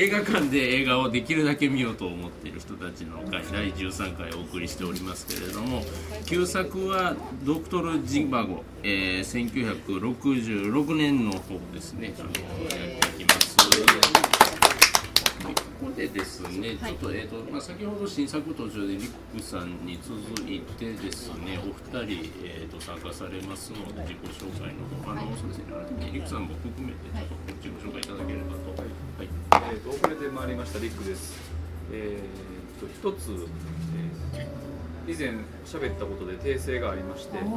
映画館で映画をできるだけ見ようと思っている人たちの会第13回お送りしておりますけれども旧作は「ドクトル・ジバゴ」えー、1966年の方ですねあのやっていきますここでですね、ちょっと、えっ、と、まあ、先ほど新作途中でリックさんに続いてですね、お二人、えっ、と、参加されますので、自己紹介の方、あの、そうですね、リックさんも含めて、ちょっと自己紹介いただければと。はい。えっ、と、遅れてまいりましたリックです。えっ、と、一つ、えー以前喋ったことで訂正がありまして、あの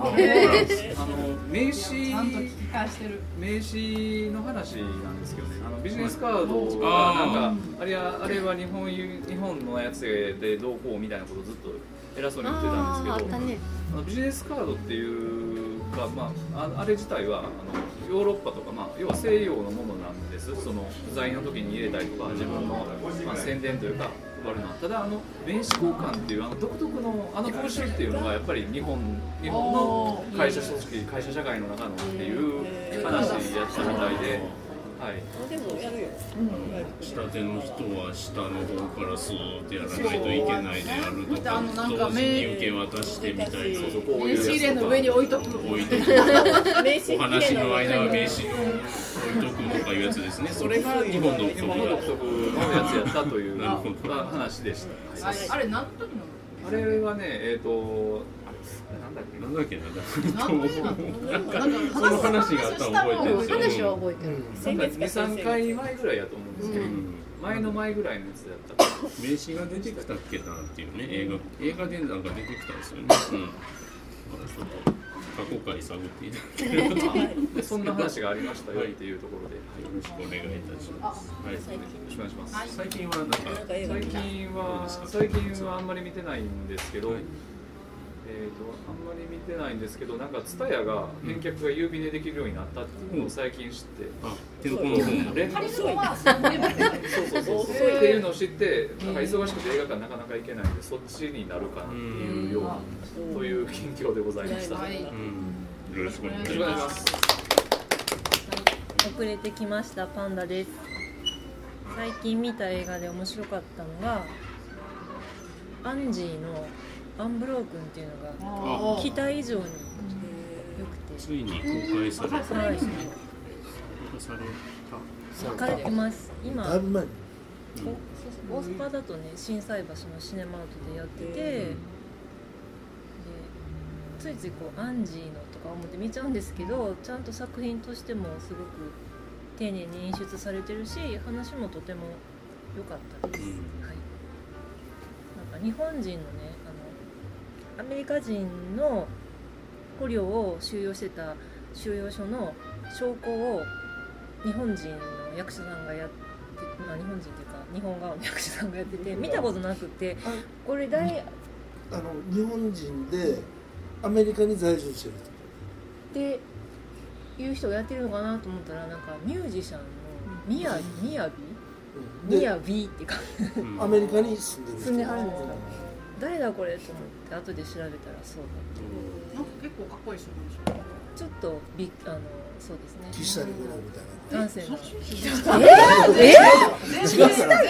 名刺ちゃんと聞き返してる。名刺の話なんですけどね、あのビジネスカードがなんかあれはあれは日本ゆ日本のやつでどうこうみたいなことをずっと偉そうに言ってたんですけど、あのビジネスカードっていうかまあああれ自体はあのヨーロッパとかまあ要は西洋のものなんです。その不在の時に入れたりとか自分のまあ宣伝というか。配るのはただあの名刺交換っていうあの独特のあの風習っていうのがやっぱり日本日本の会社組織会社社会の中のっていう話やったみたいで、はい、下手の人は下の方からスーってやらないといけないであるとかあのなんか同時に受け渡してみたいな。名いう刺入れの上に置いとく。置いとくお話の間は名刺の置いとくとかいうやつですね。それが日本の独特のやつやったというなるほど。話でした。あれあれ何の時のあれはね、えっ、と、なんだっけ？なんだっけ？ななんでなんかその話があったの覚えてる。んですよ話は覚えてる。先なんか2、月。か先々3回前ぐらいやと思うんですけど、うん。前の前ぐらいのやつだった。か名刺が出てきたっけなっていうね映画。映画でなんか出てきたんですよね。うん。まだちょっと過去回探っていただけれ そんな話がありましたよっていうところで、よろしくお願いいたします。はい。最近ろしくお願いします。はい。最近はなんか最。近は最近はあんまり見てないんですけど、はいえー、とあんまり見てないんですけどなんか TSUTAYA が返却が郵便でできるようになったっていうのを最近知って、あ店舗の方も。レンタルそそうねそう。そう。っていうのを知ってなんか忙しくて映画館なかなか行けないんでそっちになるかなっていうようなという近況でございました。よはいうん。よろしくお願いろします。遅れてきましたパンダです。最近見た映画で面白かったのがアンジーのアンブロー君っていうのがあ期待以上に良くて。ついに公開されたはい。公開され行かれてます。今だいぶ前大阪だとね心斎橋のシネマートでやってて、でついついこうアンジーのとか思って見ちゃうんですけどちゃんと作品としてもすごく丁寧に演出されてるし話もとても良かったです、うん。はい。なんか日本人のねアメリカ人の捕虜を収容してた収容所の証拠を日本人の役者さんがやって、まあ、日本人っていうか日本側の役者さんがやってて見たことなくてあこれ誰あの日本人でアメリカに在住してるっていう人がやってるのかなと思ったらなんかミュージシャンのミヤミヤビ？人でミヤビってか。うん。アメリカに住んでる人。住んではるんですか？誰だこれと思って後で調べたらそうだなんか結構かっこいい人なんでしょちょっとびあのそうですね。岸谷五郎みたいな。男性の。違うから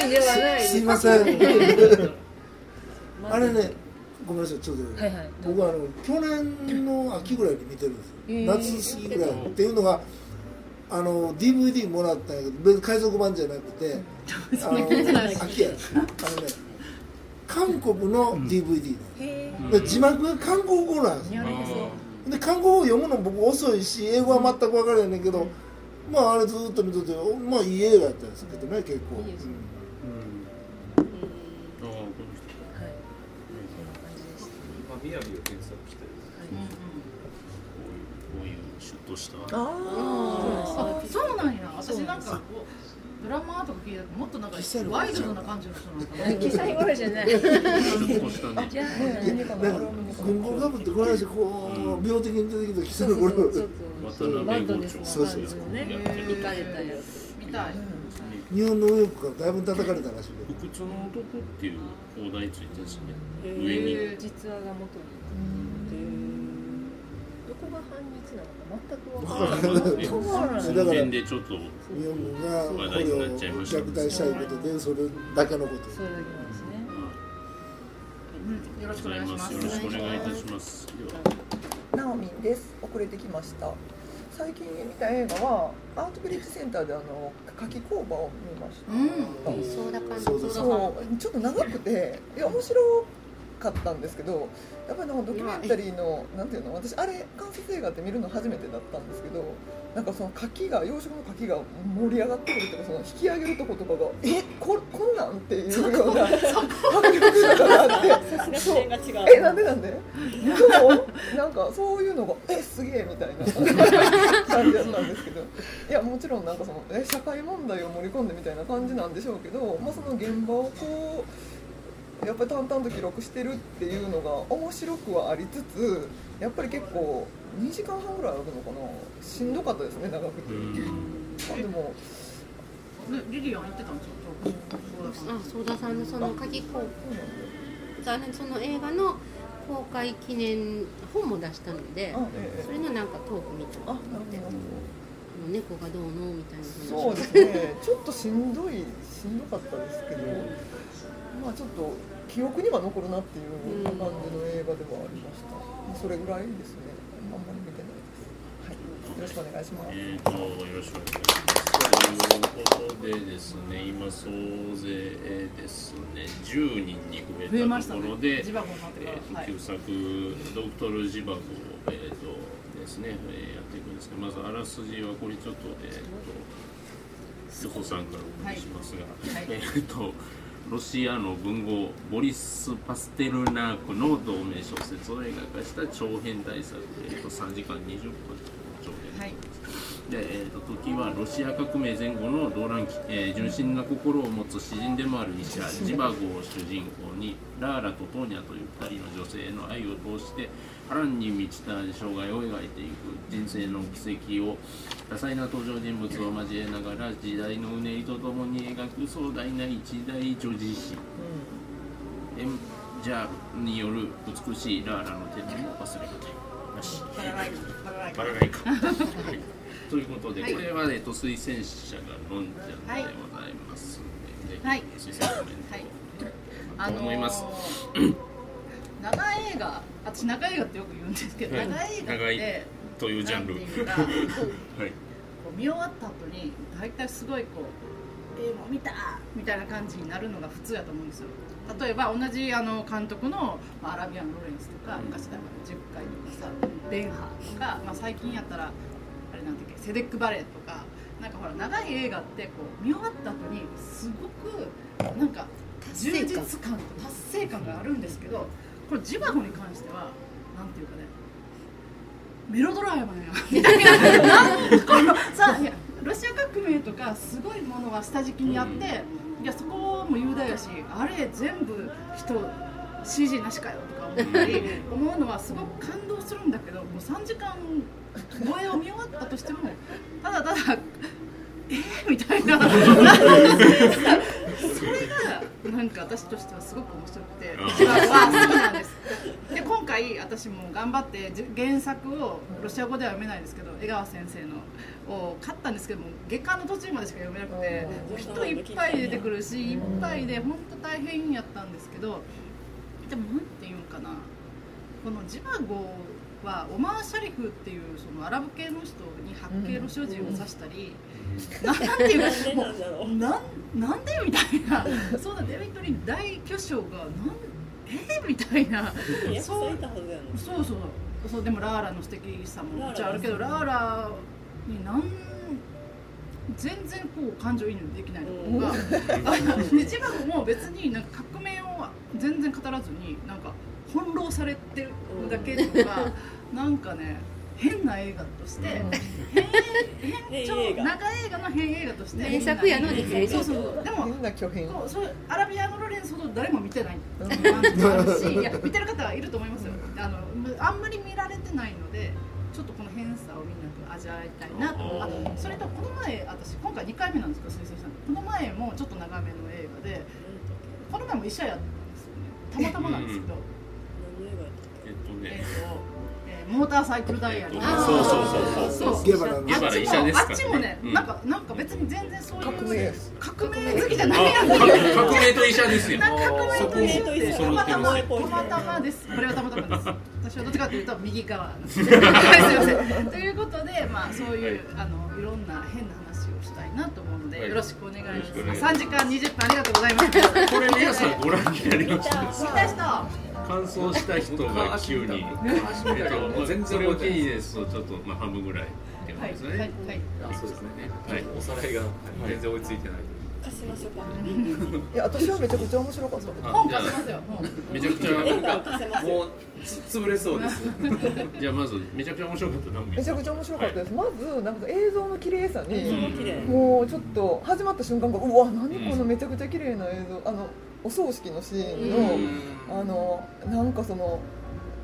ではないすいません。あれねごめんなさいちょっと、はいはい。僕はあの去年の秋ぐらいに見てるんですよ、へー。夏過ぎぐらいっていうのがあの DVD もらったんやけど別に海賊版じゃなくてあの 秋や。あのね韓国の DVD への、で字幕が韓国語なんです。よで韓国語読むの僕遅いし英語は全く分からないんだけど、まああれずっと見とってまあいい映画やったんですけどね結構、いいううい。うこういうシュッとした。ああそうなんや。私なんかこうドラマとか聞いたらもっとなんかワイルドな感じの人なんかな。あ記載頃じゃない。じなんか軍語かぶってこの話こう病的に出てきたキスの頃そう。そう渡辺郷長そうそうそうねやってる行かれたやつ見たい日本の右翼からだい。ぶ叩かれたらしい不屈の男っていう放題ついてるしね。へ上に。ー実話が元にどこが反日全く分から。ないだから。でちょっと日本軍が捕虜を虐待したいことでそれだけのことそう。いうことですね、よろしくお願いしますよろしくお願いいたしますナオミンです遅れてきました最近見た映画はアートビレッジセンターであの夏季工場を見ました、うんそうちょっと長くて。いや面白かったんですけどやっぱりなんかドキュメンタリーのなんていうの私あれ関節映画って見るの初めてだったんですけどなんかその牡蠣が養殖の牡蠣が盛り上がってくるとかその引き上げるとことかがえここんなんっていうような迫力とかってそう。えなんでなんで？そうなんかそういうのがえすげえみたいな感じだったんですけどいやもちろんなんかそのえ社会問題を盛り込んでみたいな感じなんでしょうけど、まあ、その現場をこうやっぱり淡々と記録してるっていうのが面白くはありつつやっぱり結構2時間半ぐらいあるのかな。しんどかったですね長くて。まあでもねリリアン行ってたんですよあ相田さんのその鍵公あのその映画の公開記念本も出したのであ、ええそれのなんかトークみたいなあなるほどなるほど。猫がどうのみたいなそうですね、ちょっとしんどい、しんどかったですけど、まあちょっと記憶には残るなっていう感じの映画ではありました。まあそれぐらいですね、あんまり見てないです。はい、よろしくお願いします。えーとよろしくお願いします。ということでですね、今総勢ですね、10人に増えたところで、ジバゴになってからえーとはい旧作ドクトルジバゴをえーとですね、えーやっていくんですけど、まずあらすじはこれちょっとえーとよそさんからお願いしますが、はいえーと。ロシアの文豪ボリス・パステルナークの同名小説を映画化した長編大作、えー、と3時間20分の長編。はい。で、えー、と時はロシア革命前後の動乱期、えー純真な心を持つ詩人でもある医者ジバゴを主人公にラーラとトーニャという2人の女性の愛を通して波乱に満ちた生涯を描いていく人生の軌跡を多彩な登場人物を交えながら時代のうねりとともに描く壮大な一大女児誌エンジャールによる美しいラーラの手紙も忘れがたい。なし。バラがいい。か。はい。ということで、はいこれは、えっと、推薦者がロンちゃんでございます。ので、はい。推薦コメント。はい。あと思います。ー長映画私長映画ってよく言うんですけど、はい長映画ってというジャンル。なんていうかはい。見終わった後に大体すごいこう「えー、もう見た!」みたいな感じになるのが普通だと思うんですよ例えば同じあの監督の、まあ、アラビアン・ロレンスとかうん昔だから10回とかさベンハーとか、まあ、最近やったらあれなんだっけセデック・バレットとかなんかほら長い映画ってこう見終わった後にすごくなんか充実感と達成感があるんですけどこれジバゴに関してはなんていうかねメロドラマや。みたいなこのさロシア革命とかすごいものは下敷きにあって、いやそこも雄大やしあれ全部人 CG なしかよとか思ったり思うのはすごく感動するんだけどもう3時間超えを見終わったとしてもただただえー、みたいな。それがなんか私としてはすごく面白くて。一番は好きなんです。で今回私も頑張ってじ原作をロシア語では読めないですけど江川先生のを買ったんですけども月刊の途中までしか読めなくて人いっぱい出てくるしいっぱいで本当大変やったんですけどでもなんていうんかな。このジバゴはオマー・シャリフっていうそのアラブ系の人に白系の所持を指したり、なんていうかもうなんなんでみたいな。そうだデビッド・リン大巨匠がなんえー、みたいな。そうそうそう。そうでもラーラの素敵さも。もちろんあるけどラーラになん全然こう感情移入できないのが、あのでジバゴも別になんか革命を全然語らずになんか翻弄されてるだけとか、なんかね変な映画として、変変超長映画の変映画として。名作やのに変そうそうそう。でもみんな巨そうアラビアのロレンスほど誰も見てない。し いや見てる方はいると思いますよ。あのあんまり見られてないのでちょっとこの変さをみんなと味わいたいなと。あそれとこの前私今回2回目なんですけど推薦したのこの前もちょっと長めの映画でこの前も医者やったんですよね。たまたまなんですけど、えっとね。えっ、と、えモーターサイクルダイヤリー、そうそうそうそう。ゲバラの。ゲバラ医者ですからあっちもね、うん。なんかなんか別に全然そういう。革命好きじゃないあやん。革革命と医者ですよ。革命と一緒でそこたまたまたまたまです。これはたまたまです。私はどっちかというと右側す。ねはいすいません。ということでまあそういう、あのいろんな変な話をしたいなと思うので、はい。よろしくお願いします。いします。3時間20分ありがとうございます。これ皆さんご覧になりました見た人感想した人が急に、えっともう全然ですとちょっとまあ半分ぐらいってことはいですね。はいはいあそうですね。はい。おさらいが全然追いついてない。貸しましょうかいや私はめちゃくちゃ面白かった。本貸しますよめちゃくちゃもうつ潰れそうです。じゃあまずめちゃくちゃ面白かった。何めちゃくちゃ面白かったです、まずなんか映像の綺麗さに、もうちょっと始まった瞬間がうわ何このめちゃくちゃ綺麗な映像。あのお葬式のシーンの、あのなんかその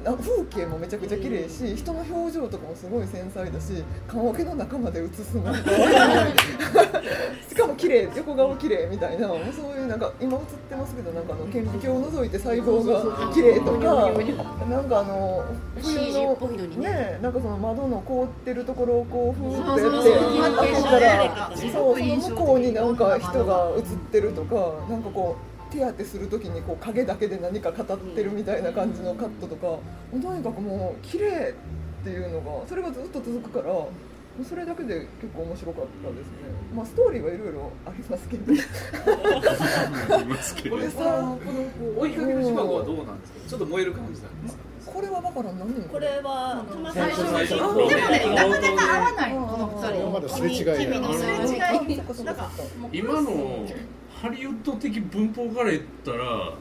な風景もめちゃくちゃ綺麗し人の表情とかもすごい繊細だし棺桶の中まで映すなんか。しかも綺麗横顔綺麗みたいなそういうなんか今映ってますけどなんかあの顕微鏡を覗いて細胞が綺麗とかなんかあの冬のにね。ねなんかその窓の凍ってるところをこうふーってやって開けたらすそうその向こうになんか人が映ってるとかなんかこう手当てするときにこう影だけで何か語ってるみたいな感じのカットとかもうとにかくもう綺麗っていうのがそれがずっと続くからそれだけで結構面白かったですね。まあストーリーはいろいろありますけど。これさこの追いかける島はどうなんですか？ちょっと燃える感じなんですか？これはだから何人これはたま最初最初でもねなかなか合わないこの二人。まだすれ違いや君にすれ今のハリウッド的文法から言ったら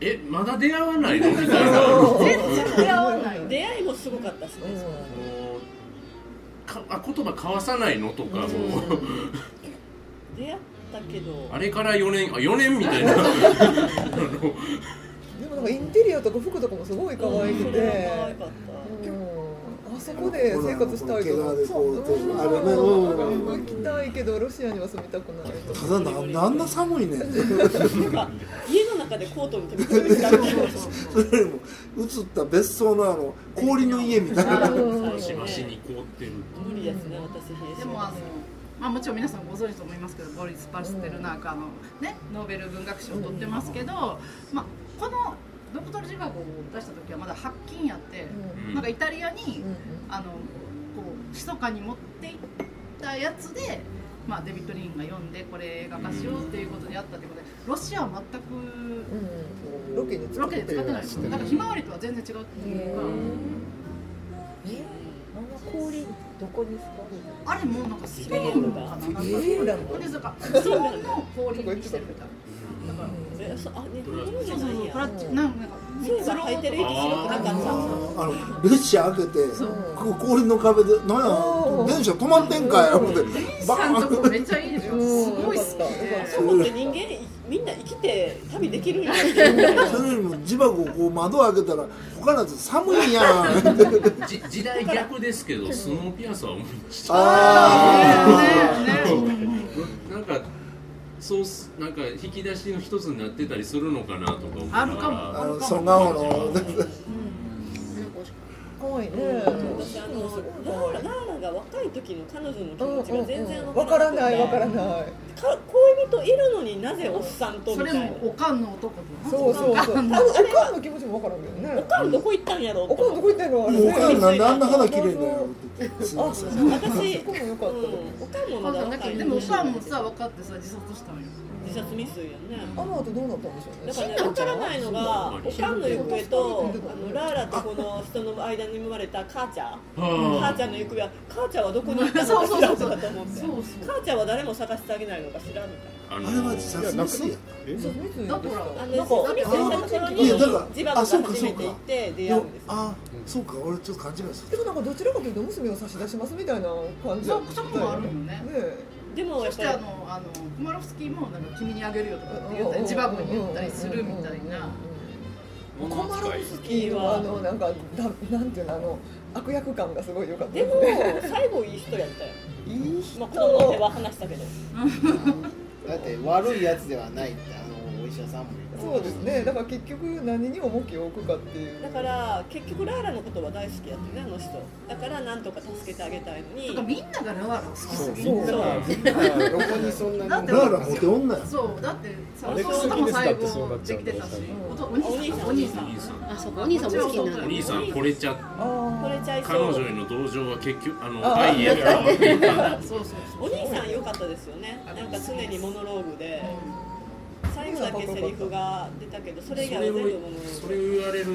えまだ出会わないの？みたいな。全然出会わない。出会いもすごかったしね。もう。かあ言葉交わさないのとかもう。出会ったけど。あれから4年あ4年みたいな。あの。でもなんかインテリアとか服とかもすごい可愛くて、可愛かっうんあそこで生活したいと思う。毛皮でこうあれねうん行きたいけどロシアには住みたくない。ただなんあんな寒いね家の中でコートに飛び込みたいそれよりも映った別荘のあの氷の家みたいなしばしに凍ってる無理ですね私でもあのまあ、もちろん皆さんご存知と思いますけどボリス・パステルナークあの、ね、ノーベル文学賞を取ってますけど、まあ、この「ドクトル・ジバゴ」を出した時はまだ発禁やって、うんなんかイタリアに、うんあのこう密かに持っていったやつで、まあ、デビッド・リーンが読んでこれ映画化しようっていうことでやったということでロシアは全くうんロケで使ってないです。だからひまわりとは全然違うっていうか。あの氷どこですかあれもうなんかスペインかな。なんかフィンランド。これですか日本の氷にしてるみたいな。だからえそあ日本のじゃないんやなんかそういえば履いてる息すごくなかったあの列車開けてここ氷の壁で「なんや電車止まってんかい」思ってバめっちゃいいでしょうんすごいったでそう思って人間みんな生きて旅できるんやそれよりも自爆をこう窓開けたら他のやつ寒いやんじ時代逆ですけどスノーピアスは思いましたあねねなんかそうっすなんか引き出しの一つになってたりするのかなとか思あるかも。あのソン・ガンホの可愛いね私あのラーララが若い時の彼女の気持ちが全然わからないわからいない。か恋人いるのになぜおっさんとみたいな。もおかんの男とそうそうそう。おかんの気持ちもわからんけどね。おかんどこ行ったんやろおかんどこ行ってんのあれ。おかんなんであんな肌綺麗だよあそう私、そう。ん、こもよかった。おかんもまだ若いでもおかんもさ分かってさ自殺したんよ自殺未遂やね。あの後どうなったんでしょうね。だからね、分からないのが、おかんの行方と、あのラーラとこの人の間に生まれた母ちゃん、母はちゃんの行方は、母ちゃんはどこに行ったの そうか知らんそう。そうのかと思って、母ちゃんは誰も探してあげないのか知らんみたいな。ああれは自殺未遂やえ？そう三井だからあのなんかスミスしたところにいやだからジバゴがあそうか初めて行って出会うんですよ。あそうか俺ちょっと勘違いするでもなんかどちらかというと娘を差し出しますみたいな感じだったそうそこもあるよね。ねでもそしてあのあのクマロフスキーもなんか君にあげるよとかって言ったり自爆に言ったりするみたいなコマロフスキーのあのなんかだなんていうのあの悪役感がすごい良かったでもね最後いい人やったよ。いい人まあ子供の手は話したけど。だって悪いやつではないってあのお医者さんもそうですね。だから結局何に重きを置くかっていう。だから結局ラーラのことは大好きやってねあの人。だからなんとか助けてあげたいのに。みんながラーラ好きすぎそう。るそう。どこにそんなにだってラーラモテ女やそうだってさ弟も最後できてたし。うんおお兄さん。お兄さん。あそうかお兄さんも好きになる。お兄さんこれちゃあこれちゃい彼そう女への同情は結局あのあ愛へ変わっていったそうそうお兄さん良かったですよね。なんか常にモノローグで最後だけセリフが出たけどそれ以外は全部そグれを言われる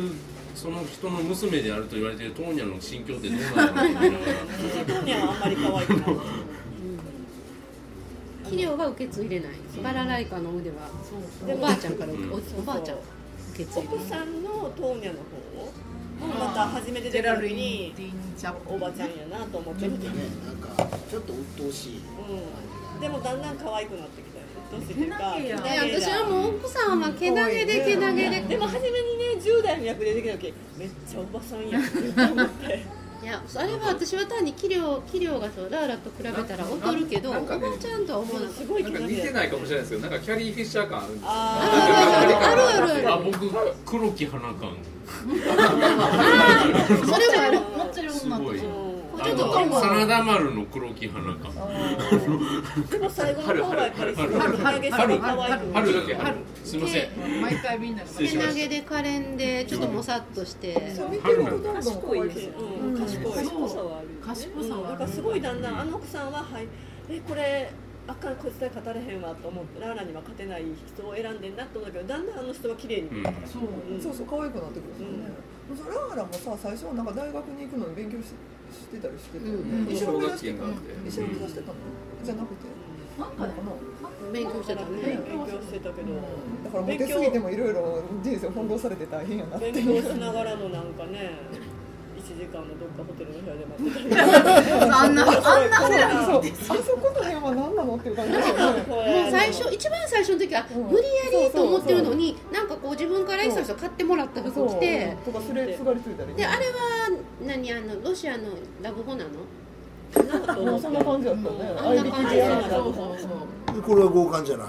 その人の娘であると言われているトーニャの心境ってどうなのかなトーニャはあんまり可愛くない肥料は受け継いでない。バラライカの腕はおばあちゃんからうんおおばあちゃん受け継いで奥さんのトーニャの方をまた初めて出た時におばちゃんやなと思って見て。ねなんかちょっと鬱陶しい。うん、でもだんだん可愛くなってきたよねどうしてっていうかけなげや。で私はもう奥さんはけなげでけなげで。でも初めにね10代の役で出てきた時めっちゃおばさんやんって思って。いやあれは私は単に器量器量がそうラーラと比べたら劣るけどおばちゃんとは思わなかった。すごいなんか似てないかもしれないですけどなんかキャリー・フィッシャー感あるんですよ。ああるあるあるあるあ僕黒木花感。それはある。持ってる女とすごちょっとの真田丸の黒木花感でも最後の方はやっぱりすごいけなげさが可愛く春だけ？春。すいません。毎回みんながけなげで可憐でちょっともさっとして。そう見てるとどんどん可愛くうん、賢い。賢さはある。賢さはだからすごいだんだんあの奥さんははい。えこれあかんこいつで勝たれへんわと思ってラーラには勝てない人を選んでんなと思うんだけどだんだんあの人は綺麗に。ううん。そう。そう可愛くなってくるんですよね、そラーラもさ最初はなんか大学に行くのに勉強ししてたりしてたよね、うん。一緒に目指してた。金があって。一緒に目指してたの。じゃなくてなんかね勉強してたね。勉強してたけど、だからモテすぎてもいろいろ人生翻弄されて大変やなって。勉強しながらのなんかね。1時間のどっかホテルの部屋で待ってたりあんなあんなそうせやそう。あそこの辺は何なのっていう感じですよね。もう最初一番最初の時はうん。無理やりと思ってるのになんかこう自分からいそいそ買ってもらった服着てとかすれすがりついたりであれは何あのロシアのラブホなのもうそんな感じだったね。あんな感じ。そうそうそう。でこれは強姦じゃない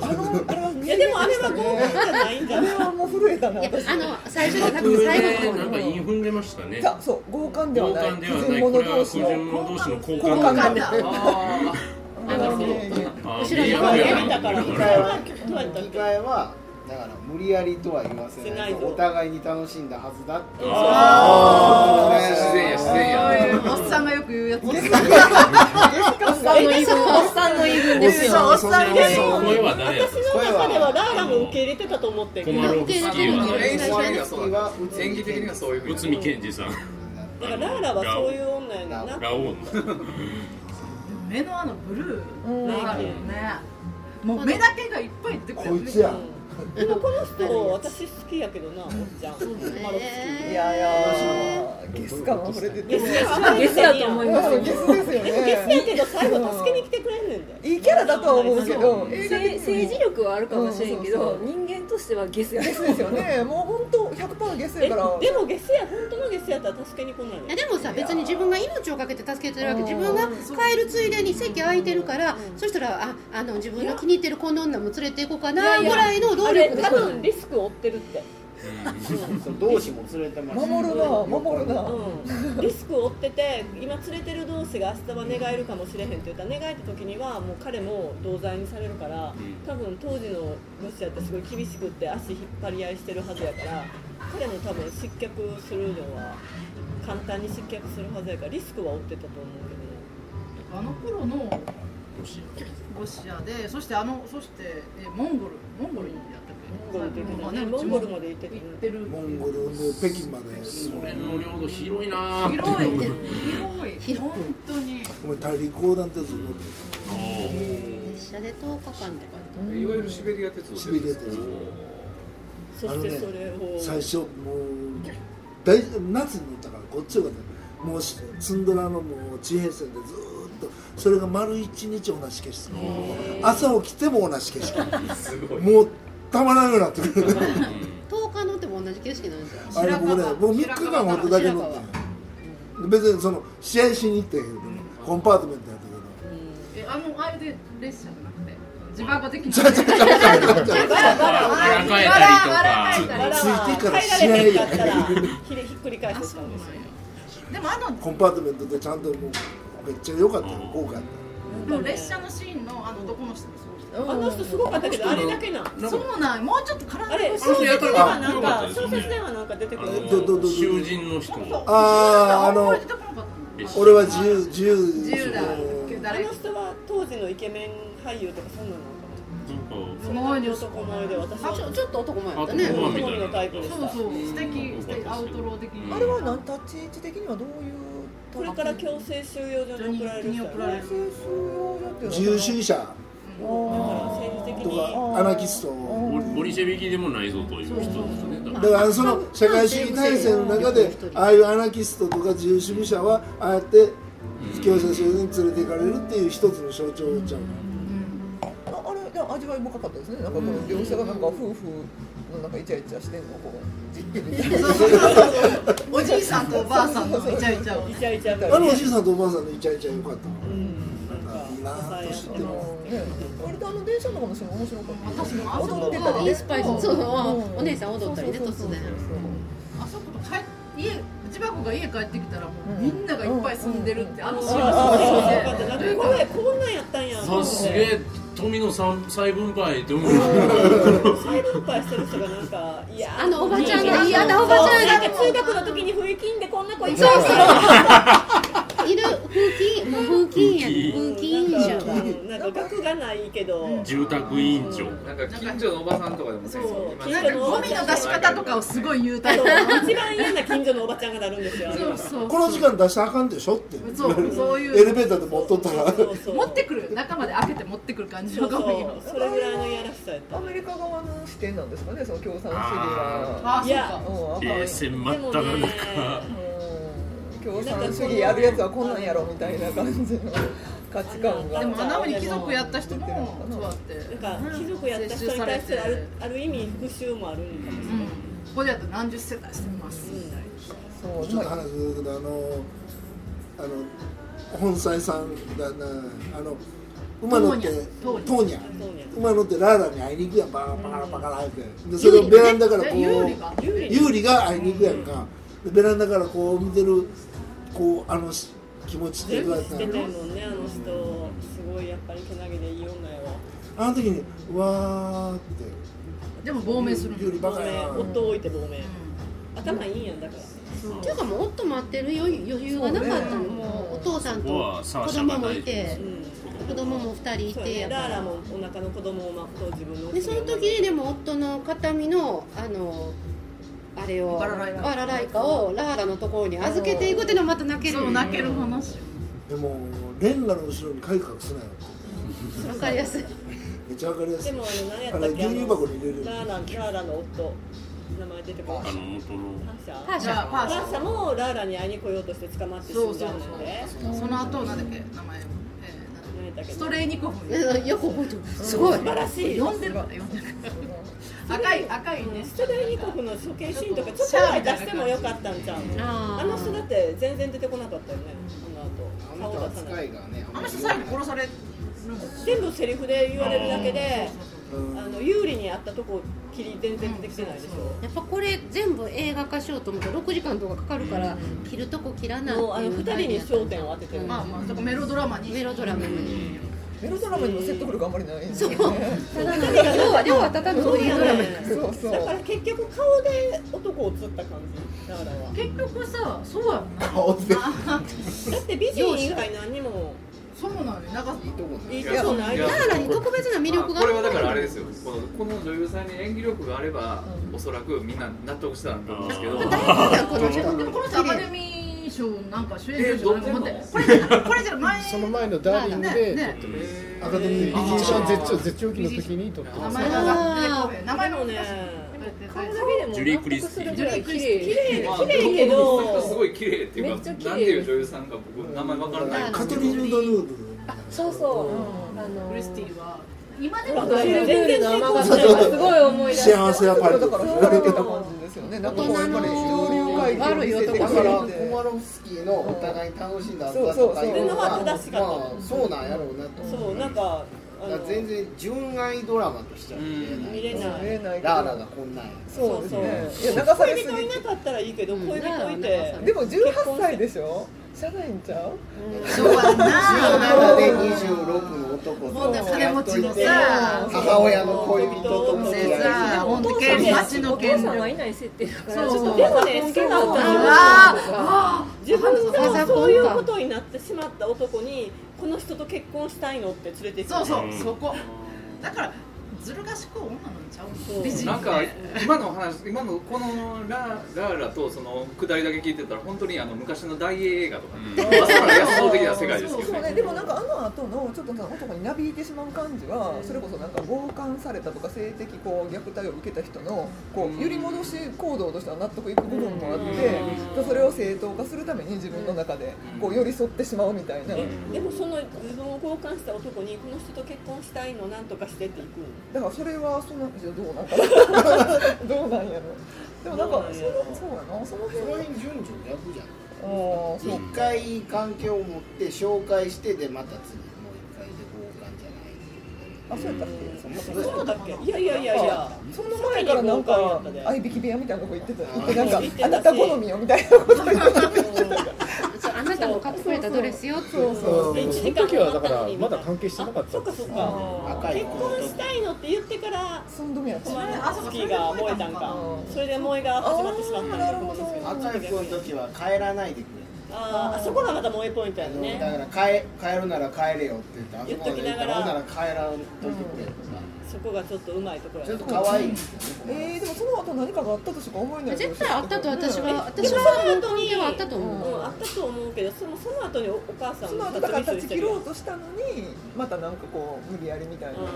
あのあれはいやでもあれは合格じゃないんじゃあないれはもう震えたないや私あの最初じゃなくて最後のなんかインフンでましたね。そう強姦ではない。交換ではないこれは不者同士の純者同士の交交換換だああ後ろに迷惑ややなりたから二回はだから無理やりとは言わせない。とお互いに楽しんだはずだって。自然や自然や。おっさんがよく言うやつおっさんの言い分ですよ。おっさんですその声は誰や私の中ではラーラも受け入れてたと思ってコマロフスキあーはの演技的にはそういうふうに内海健二さんだからラーラはそういう女やな。ラオウの目のあのブルうんーねもう目だけがいっぱい出てくる。こいつやでもこの人私好きやけどなおっちゃん。コマロフスキいやいやゲス感溢れてて。ゲスやゲスやと思いますうんゲスですよでもゲスやねけど最後助けに来てくれんねんで。いいキャラだとは思うけど。政治力はあるかもしれんけど人間としてはゲスやゲスですよね。もう本当100%ゲスえやから。でもゲスや本当のゲスやったら助けに来ないいやでもさ別に自分が命を懸けて助けてるわけうん。自分が帰るついでに席空いてるからそしたらああの自分の気に入ってるこの女も連れて行こうかなぐらいの労あれ力で多分リスクを負ってるって同志も連れてました守るな守るなうん、リスクを負ってて今連れてる同士が明日は寝返るかもしれへんって言ったら寝返った時にはもう彼も同罪にされるから多分当時のロシアってすごい厳しくって足引っ張り合いしてるはずやから彼も多分失脚するのは簡単に失脚するはずやからリスクは負ってたと思うあの頃のロシア。でそしてあのそしてえモンゴル。モンゴルにやったモンゴルまあモンゴルまで行ってるモンゴルで北京まで。それの領土広いな。ぁ広い。広い。本当にお前大陸横断ってやつ乗って列車で10日間とかいわゆるシベリア鉄道シベリア鉄道そしてそれを最初もう大夏に乗ったからこっちよかったもうツンドラのもう地平線でずーっとそれが丸一日同じ景色。朝起きても同じ景色。すごい。もうたまらんようになってくる。10日乗っても同じ景色なんですよあれ僕ねもう3日間ほんとだけ乗っ別にその試合しに行ってんけどコンパートメントやったけど。えあのあれで列車じゃなくて？自爆的にちゃちゃちゃちゃちゃバラ変えたりとかついてから試合やったらひひっくり返してたんですよでもあのコンパートメントでちゃんともうめっちゃ良かったよ豪華やっでも列車のシーンのあの男の人もそうあの人すごかったけどあれだけなそうなんもうちょっと体あれ小説ではなんか小説ではなんか出てくる囚人の人もあああの俺は自由自由自由だあの人は当時のイケメン俳優とかそんなのそんなに男前で私はちょちょっと男前やったねあ男前のタイプでしたそうそう素敵素敵アウトロー的にあれは何立ち位置的にはどういうこれから強制収容所に送られる強制収容所っていうのは自由主義者だから政治的とに。かアナキストボリシェビキでもないぞという人ですね。だだからその社会主義体制の中でああいうアナキストとか自由主義者はああやって強制収容所に連れて行かれるっていう一つの象徴ちゃう。ああれでも味わい深かったですね。なんかこの描写がなんか夫婦のなんかイチャイチャしてんのこう。じっくりそうそうそうそうおじいさんとおばあさんのイチャイチャあのおじいさんとおばあさんのイチャイチャ良かった。うん。なんかいいなぁとしてあのね。割とあの電車の中のシーン面白かった。私もあそこ踊ってたりね。インスパイスそううんお姉さん踊ったりね突然あそこと帰家千葉子が家帰ってきたらもうみんながいっぱい住んでるってあのシーンあはあすごいねなんかこれこんなんやったんや。さすげえ富の三再分配って思う再分配してる人がなんかいやあのおばちゃんが嫌なおばちゃんが。通学の時に不意金でこんな子いた。そうそういる風紀もう風紀やね風紀委員者が。なんか学がないけど。住宅委員長。なんか近所のおばさんとかでもねそうなんかゴミの出し方とかをすごい言うタイプ。一番嫌な近所のおばちゃんがなるんですよ。そうそうこの時間出したらあかんでしょって。そうそう。いうエレベーターで持っとったら。持ってくる。中まで開けて持ってくる感じそうそうの。ゴミそれぐらいのいやらしさやった。アメリカ側の視点なんですかねその共産主義があいやうんっ只中。でもねうん共産主義やるやつはこんなんやろみたいな感じの価値観が。でもあんなふうに貴族やった人もそうやって。なん。か貴族やった人に対するあるある意味復讐もあるん。かもしれない、うん。ここでやったら何十世帯してますそうちょっと話するけどあのあの本妻さん。がなあの馬乗ってトーニャ馬乗ってラーラに会いに行くやん。バカバカバカラってでそれをベランダからこうえ有利が有利有利が会いに行くやん。かでベランダからこう見てるこうあの気持ちって全どうやったの部知っててんもんねあの人。すごいやっぱりけなげでいい女よ。あの時にうわーって。でも亡命する有利バ亡命カやな夫を置いて亡命。頭いいんやんだから。っていうかもう夫待ってる余裕余裕がなかったの。もうお父さんこと子供もいてうん子供も2人いてやからラーラもお腹の子供をまとう自分のでその時にでも夫の形見のあのあれをバラライカバラライカをラーラのところに預けていくっていうのはまた泣ける。そう泣ける話でもレンガの後ろに鍵隠すなよ。わかりやすい。めっちゃわかりやすい。でもあの何やったっけ？あ牛乳箱に入れる。ラーララーラの夫名前出てこない。あの元の。パーシャ。じゃあパーシャ。パーシャもラーラに会いに来ようとして捕まって死んじゃうのでそうその後なんだっけ？名前ストレイニコフ。えよく覚えてる。すごい。素晴らしい。読んでるから読んでる赤い赤いね。ストレイニコフの処刑シーンとかちょっとぐらい出してもよかったんじゃんあの人だって全然出てこなかったよねあの後。顔出さないあの人最後殺される全部セリフで言われるだけでうん。あの有利にあったとこ切り全然出てきてないでしょ。やっぱこれ全部映画化しようと思ったら6時間とかかかるから切るとこ切らないもうあの2人に焦点を当ててる。まあまあメロドラマに。メロドラマにメロドラマにも説得力あんまりないんですそう。よねただの要は要はただのフリードラマそうそう。だから結局顔で男を釣った感じラーラは結局さそうやんな。顔で。だって美人以外何にも。そうなのよ。なんかいいとこ。ないいいとこない。いやラーラに特別な魅力がこれはだからあれですよ。このこの女優さんに演技力があれば、おそらくみんな納得したんだと思うんですけど。大好きだこの人。でもこの人アカデミー賞なんか主演賞なんか持って。これこれじゃ前その前のダーリングで撮ってます、アカデミー美人一賞番絶頂絶頂期の時に撮って名ます前が名前もね顔だけで。もジュリー・クリスティジュリー・クリスティ綺麗まあ綺麗けどすごい綺麗っていうかめっちゃ綺麗なんていう女優さんか僕名前わからない。カトリーヌ・ドヌーブ。そうそう。あのクリスティは今でほもら全然ルの雨がそうそう。すごい思い出して幸せはパリだから振られてた感じですよねなんかこうやっぱり上流階級だからコてマロフスキーのお互いに楽しんだそうそうそうとかいうのは正しかったまあそうなんやろうなとそうなんか全然純愛ドラマとしては見れない。見れないラーラがこんなんやそうですね。いや流されすぎ恋人いなかったらいいけど恋人いて。でも18歳でしょ？社内んちゃう？そうやな17で26の男もうね金持ちのさ母親の恋人と付き合い。さんはいない設定だからそうでもね好きなあ自分がそういうことになってしまった男にこの人と結婚したいのって連れて行くそうそうそこだからずる賢い女なんちゃう美人なんか今の話今のこのララーラとその下りだけ聞いてたら本当にあの昔の大英映画とか、ね、朝から安想的な世界ですよね。そうねでもなんかあの後のちょっとさ男になびいてしまう感じはそれこそなんか強姦されたとか性的こう虐待を受けた人のこう揺り戻し行動としては納得いく部分もあってそれを正当化するために自分の中でこう寄り添ってしまうみたいな。でもその自分を交換した男にこの人と結婚したいのなんとかしてっていくだからそれはそのどうなんかな。どうなんやろ。でもなんかそのそうやな。そのその辺辺順序逆じゃん。あ一回関係を持って紹介してでまた次もう一回で交換じゃないあそうやったっけ？そうだっけ？いやいやいやいや。その前からなんか合いびき部屋みたいなとこ行ってた。あなんか行ってたしあなた好みよみたいなこと言ってたあなたのかっこいたドレスよってそうそうでその時はだからまだ関係してなかったそっかそっか。赤い結婚したいのって言ってから3度目やったコマロフスキーが燃えたんかそれで燃えが始まってしまったんだと思うんですけど。赤い服の時は帰らないでくれ。あーあそこがまた萌えポイントやね。だから帰帰るなら帰れよって言ってあそ言っことまで言ったきながら帰らんといてくれとかそこがちょっとうまいところやちょっと可愛い。えー、でもその後何かがあったとしか思えない絶対あったと私はで私はもその後に係はあったと思う。うんあったと思うけどそのその後におお母さんその後だから断ち切ろうとしたのにまたなんかこう無理やりみたいな。なる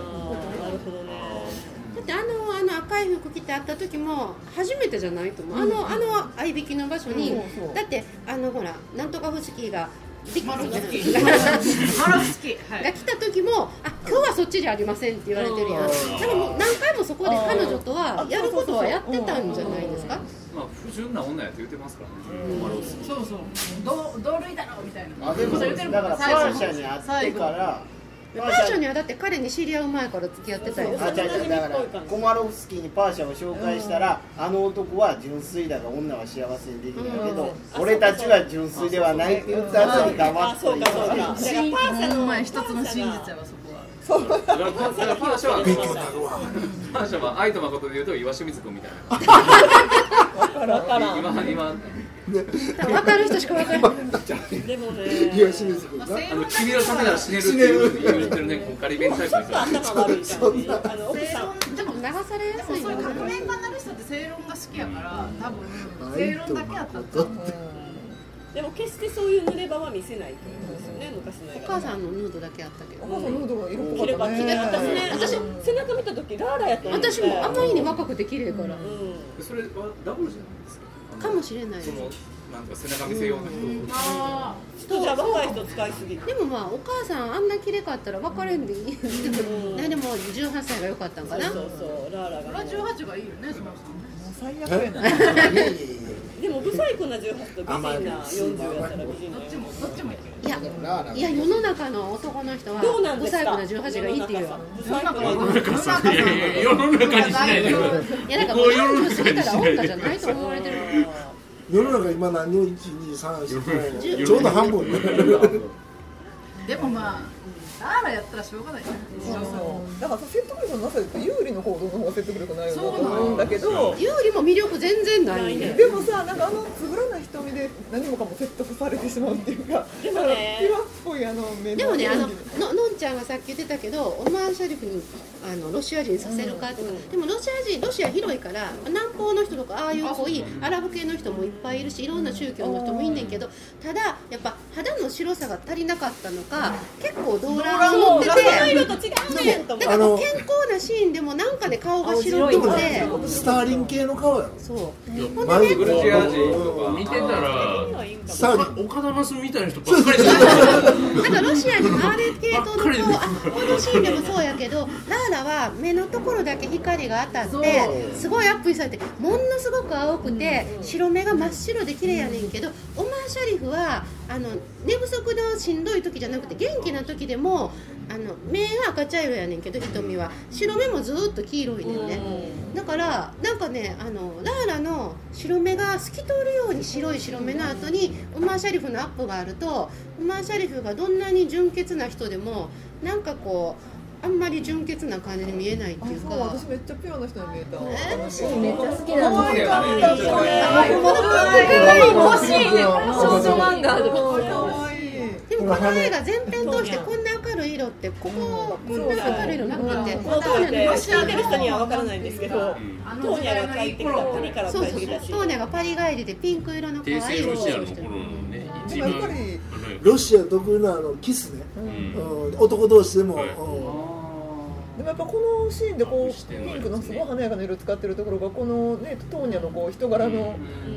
ほどね。だってあのあの赤い服着て会った時も初めてじゃないと思う、あのあの合いびきの場所に、そうそう。だってあのほらなんとかフスキーがビッマロフスキがー。マロフスキー。はい。来た時もあ今日はそっちじゃありませんって言われてるやん。だからもう何回もそこで彼女とはやることはやってたんじゃないですか？まあ不純な女やって言ってますからね、マロスそうそう。同同類だろみたいな。あでもそう言ってるだからパ最後ーシャに会ってからパーシャにはだって彼に知り合う前から付き合ってたよあ、違う違う。だからコマロフスキーにパーシャを紹介したら、あの男は純粋だが女は幸せにできないけど、俺たちは純粋ではないって言った後に黙って、あそうかそうか。だからパーシャのほんまに一つの真実やわそこは。だからパーシャは勉強になるわパーシャは愛と誠で言うと岩清水君みたいわからなん。今今分かる人しか分からないでもね岩清水君があの君のためなら死ねるっていうふうに言ってるねこうガリ弁タイプの人頭悪い感じあの奥正さん論でも流されやすいそういう革命家になる人って正論が好きやから多分正論だけやったんちゃうでも決してそういう濡れ場は見せないということですよね昔の映画お母さんのヌードだけあったけどお母さんヌードが色っぽ綺麗かったね綺麗私ね私背中見た時ラーラやと思って私もあまりに若くて綺麗からうんそれはダブルじゃないかもしれないそのなんか背中見せような人、あちょっとじゃあ若い人使いすぎでもまあお母さんあんな綺麗かったら別れんでいいでもねでも18歳が良かったんかな。そうそうそう。ラーラあがこれは18がいいよねそもそもね。最悪やなでもブサイクな18と美人な40やったら美人などっちもどっちもいやいや世の中の男の人はどうなんですかブサイクな18がいいっていう世の中さんいやいや世の中にしないで。よいやだからもう40過ぎたら女じゃないと思われてる。世の中今何人123ちょうど半分。でもまあラーラやったらしょうがない。ねそうそう。だから説得力のなさで言うと有利の行動の方が説得力ないよなと思うんだ。けど有利も魅力全然ないね。でもさなんかあのつぶらな瞳で何もかも説得されてしまうっていうかでもね。ピュアっぽいあの目でもねあのののんちゃんがさっき言ってたけどオマーンシャリフにあのロシア人させるかとか、でもロシア人ロシア広いから南方の人とかああいう濃いアラブ系の人もいっぱいいるしいろんな宗教の人もいんねんけどただやっぱ肌の白さが足りなかったのか結構動乱を持っててだから健康なシーンでもなんかね顔が白くてスターリン系の顔や。ろそう。マジグルジア人とか。見てたらスターリン。岡田真みたいな人ばっかりだからロシアにある系統のあこのシーンでもそうやけどラーラは目のところだけ光が当たってすごいアップにされてものすごく青くて白目が真っ白で綺麗やねんけどオマーシャリフはあの寝不足のしんどい時じゃなくて元気な時でもああの目が赤茶色やねんけど瞳は。白目もずっと黄色いねんね。だからなんかねあのラーラの白目が透き通るように白い白目の後にオマーシャリフのアップがあるとオマーシャリフがどんなに純潔な人でもなんかこうあんまり純潔な感じに見えないっていうか。私めっちゃピュアな人に見えた。え？めっちゃ好きなん可愛かったですよ。欲しい。ね少女漫画でもこの映画全編通してこんな明るい色ってこここんな明るい色なくてこの。当時で知ってる人には分からないんですけどトーニャが帰ってきたパリから帰ってきた。しトーニャがパリ帰りでピンク色の可愛いロシアのしてる頃のね一でもやっぱ番りロシア特有のあのキスね、うん。うん。男同士でも、でもやっぱこのシーンでこうピンクのすごい華やかな色使ってるところがこのねトーニャのこう人柄の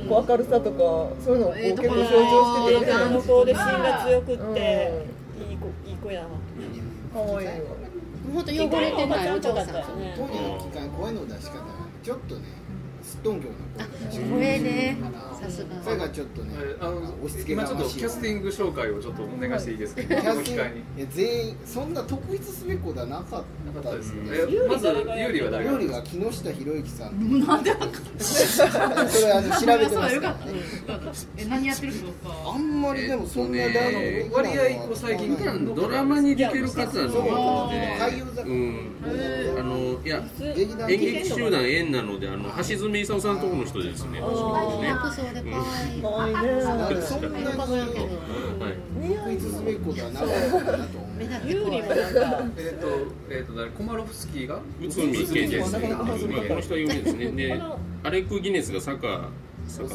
こう明るさとかそういうのをこう結構象徴しててねあの子で芯が強くってうん。いい子いい子やわ。可愛いわ。本当汚れてないお嬢さんね。当時の機関声の出し方。がちょっとねすっとんきょうな声で声ね。さすそれががちょっとねあの押し付け今がましいちょっとキャスティング紹介をちょっとお願いしていいですか？キャスティング？いや全員そんな特筆すべきことはなかったですね。えまずユーリは誰？料理が木下博之さんなんでそれあの調べてますよかったえ何やってる人か？あんまりでもそんなダえウン割合こう最近ドラマに出てる方なそうので海洋坂うん。あのいや劇団演劇集団縁なのであの橋爪功さんのところの人ですね。確かね服装で可愛い可愛いねなん。かそんなに色かぶらんけど。はい。特筆すべきことはなかったなと思う目立ってユーリ怖いもなんかえっとえっと誰コマロフスキーがこの人は有名ですね。でアレック・ギネスが坂坂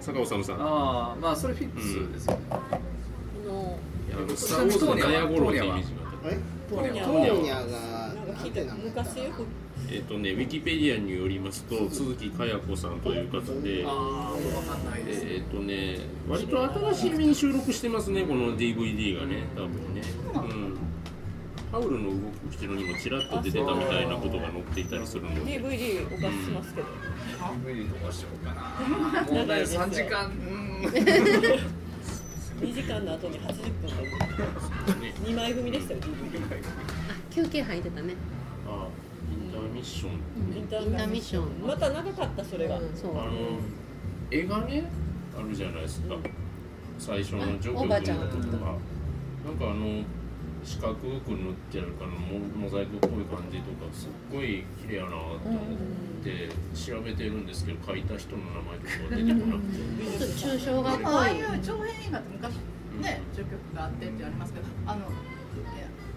坂治さん。いやああまあそれフィックスですよね。あのあのスター・ウォーズのナヤゴロー聞いた昔よく。たえっとねウィキペディアによりますと鈴木かや子さんという方でああ分かんないです。えっとね割と新しめに収録してますねこの DVD がね多分ね。うんハウルの動く口のにもちらっと出てたみたいなことが載っていたりするので。DVD お貸ししますけど。DVD とかしようかな。もうね3時間 2時間の後に80分と2枚組でしたよ。DVD あ休憩入ってたね。あインターミッションインタインターミッション。また長かったそれが、そう。あの絵がねあるじゃないですか。最初のジョおばちゃん。曲のとかなんかあの四角く塗ってあるからモモザイクっぽい感じとかすっごい綺麗やなと思って調べてるんですけど書いた人の名前とかは出てこなくて。ちょっと抽象画っぽいああいう長編映画って昔ね序曲があってってありますけどあの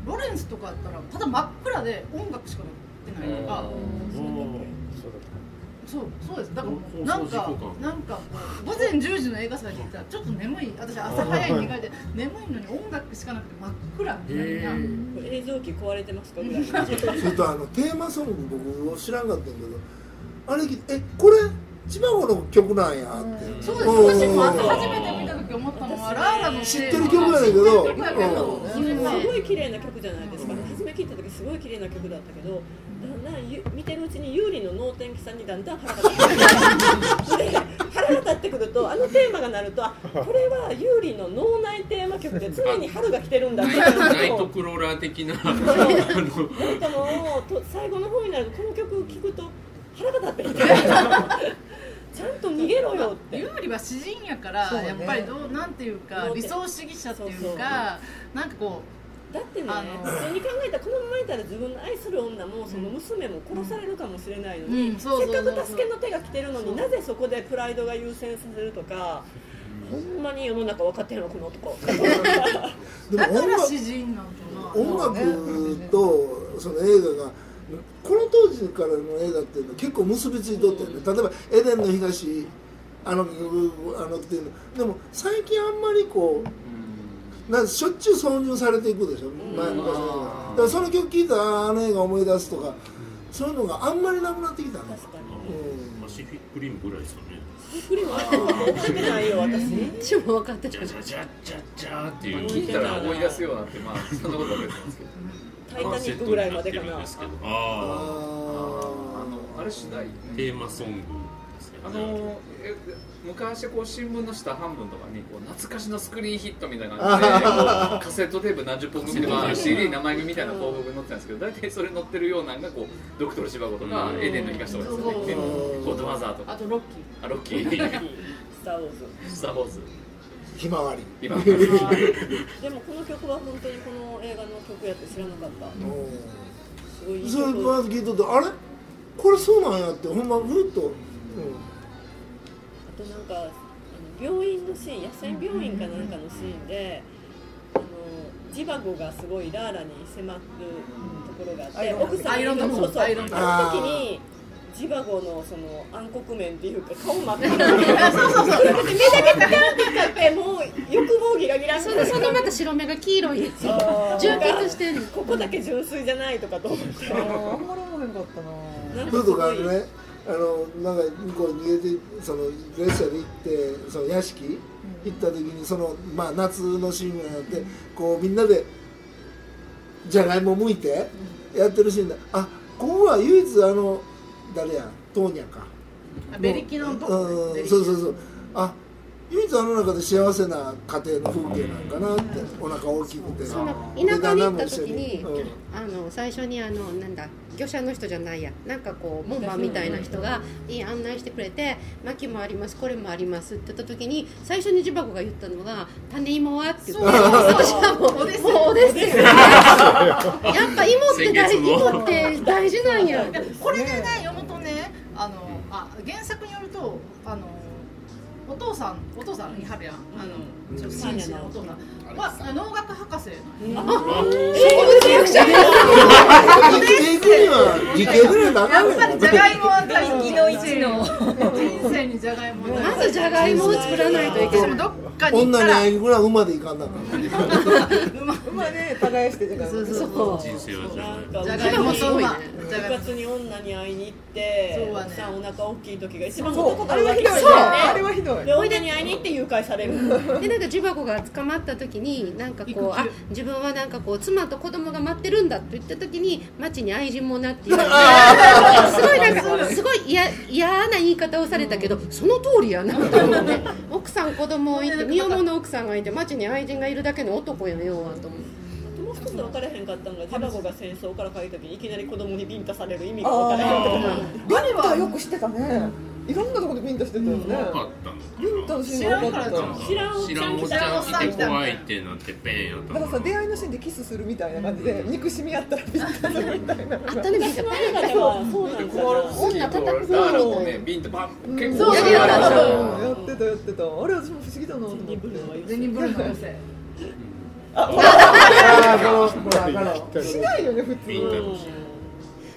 ロレンスとかだったらただ真っ暗で音楽しか載ってないとかそうそうです。だからなんかなんか午前10時の映画祭に行った。らちょっと眠い。私朝早いに控えて眠いのに音楽しかなくて真っ暗みたいな。映像機壊れてますか？ぐらいそれとあのテーマソング僕知らんかったんやけどあれえこれ？千葉子の曲なんやって。そうです。うん私も朝初めて見た時思ったのはラーラの知ってる曲やねんけど。知ってる曲やけどすごい綺麗な曲じゃないですか、初め聞いた時すごい綺麗な曲だったけどだんだんゆ見てるうちに有利の能天気さんにだんだん腹が立ってくるで腹が立ってくるとあのテーマが鳴るとあこれは有利の脳内テーマ曲で常に春が来てるんだってナイトクローラー的な。あのなんかもうと最後の方になるとこの曲聴くと腹が立ってきてちゃんと逃げろよって。有利は詩人やから、やっぱりどうなんていうか理想主義者っていうかなんかこだってねあの普通に考えたらこのままいたら自分の愛する女もその娘も殺されるかもしれないのに、せっかく助けの手が来てるのになぜそこでプライドが優先させるとか、ほんまに世の中分かってんのこの男。だから詩人なんかな。音楽とその映画がこの当時からの映画っていうのは結構結びついとってね。例えば「エデンの東」あのあのっていうの。でも最近あんまりこうなんかしょっちゅう挿入されていくでしょ前昔の映画だからその曲聴いたらあの映画思い出すとかそういうのがあんまりなくなってきたの、確かに。うん。パシフィックリムぐらいですかね。び っくりもあっても覚えてないよ私私も分かってたジャジャジャジャジャーっていう聞いたら思い出すようになってまあそんなことは別なんですけどタイタニックぐらいまでかな。あああのあれしないあテー。マソングですねあのえ昔こう新聞の下半分とかにこう懐かしのスクリーンヒットみたいな感じでカセットテープ何十本組とか CD 名前組みたいな広告載ってたんですけど大体それ載ってるようなのがこうドクトル芝子とかエデンの東とかですよねゴッドファザーとか。あとロッキー。あロッキー。スター・ウォーズ。スター・ウォーズひまわり。今でもこの曲は本当にこの映画の曲やって知らなかった。すごいいいそれ曲まず聞いとってあれ？これそうなんやってほんまふっと、あとなんかあの病院のシーン野戦病院かなんかのシーンであのジバゴがすごいラーラに迫るところがあって奥さんアイロンドそうそうアイロンドあの時にジバゴのその暗黒面っていうか顔真っ赤そう。そうそう。目だけピャンって立ってもう欲望ギラギラそのそのまた白目が黄色いやつ。充血してる。ここだけ純粋じゃないとかと思って。あんまり思わへんかったな。なんふうとかかすごいねあのなんか向こうに逃げてその列車で行ってその屋敷行った時にそのまあ夏のシーンがあってこうみんなでじゃがいも剥いてやってるシーンであここは唯一あの誰やトーニャかベリキの。そうそうそう。あ唯一あの中で幸せな家庭の風景なんかなってお腹大きくて。その田舎に行った時でに、旦那も一緒にあの最初にあのなんだ漁者の人じゃないや。なんかこう門番みたいな人がいい案内してくれて「薪もありますこれもあります」って言った時に最初にジバゴが言ったのが「種芋は?」って言って私はもう「もうおです」ってやっぱ芋って大芋って大事なんや。これでねあのあ原作によるとあのお父さんお父さんいはるやん。あのちょっと紳士の。お父さん。は農学博士なん。や生きていくには理系ぐらいだやっぱりじゃがいもは大生きの一の。人生にじゃがいもはまずじゃがいもを作らないといけない。私もどっかに行ったら。女に会いにぐらい馬で行かんなあかん馬で耕してそうそうと馬部活に女に会いに行ってそうはね。奥さんお腹大きい時が一番そう。男かあれはひどいね。そうあれはひどい。で女に会いに行って誘拐される。でなんかジバゴが捕まった時になんかこうあ自分はなんかこう妻と子供が待ってるんだって言った時に町に愛人もなって言われて すごいなんかすごい嫌嫌な言い方をされたけどその通りやなと思って 奥さん子供いて身重の奥さんがいて町に愛人がいるだけの男やんようはと思って。もう一つ分からへんかったのがジバゴが戦争から帰る時にいきなり子供にビンタされる意味が分からへんか。ったビンタよくしてたね。いろんなところでビンタしてたよね怖かったのビンタのシーンが。多かった知らん知らんおっちゃん来て怖いってなってペンやっただからさ出会いのシーンでキスするみたいな感じで憎しみ合ったらビンタするみたいな。あったねビンタ。そうなんですよ。女叩くラーラをねビンってパン結構そうやったやってたやってた。あれ私も不思議だなと思って。ブルの寄せしないよね普通。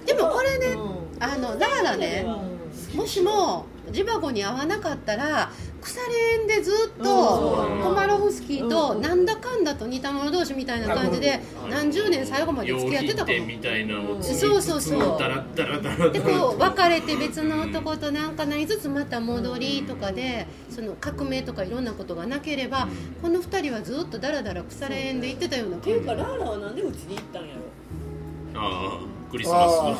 でもこれねうん。あのラーラね。もしもジバゴに会わなかったら腐れ縁でずっとコマロフスキーとなんだかんだと似た者同士みたいな感じで何十年最後まで付き合ってたかもみたいなそうそうそう。でこう別れて別の男となんかなりつつまた戻りとかでその革命とかいろんなことがなければこの2人はずっとダラダラ腐れ縁で行ってたようなっていうかラーラはなんでうちに行ったんやろ。ああクリスマスああう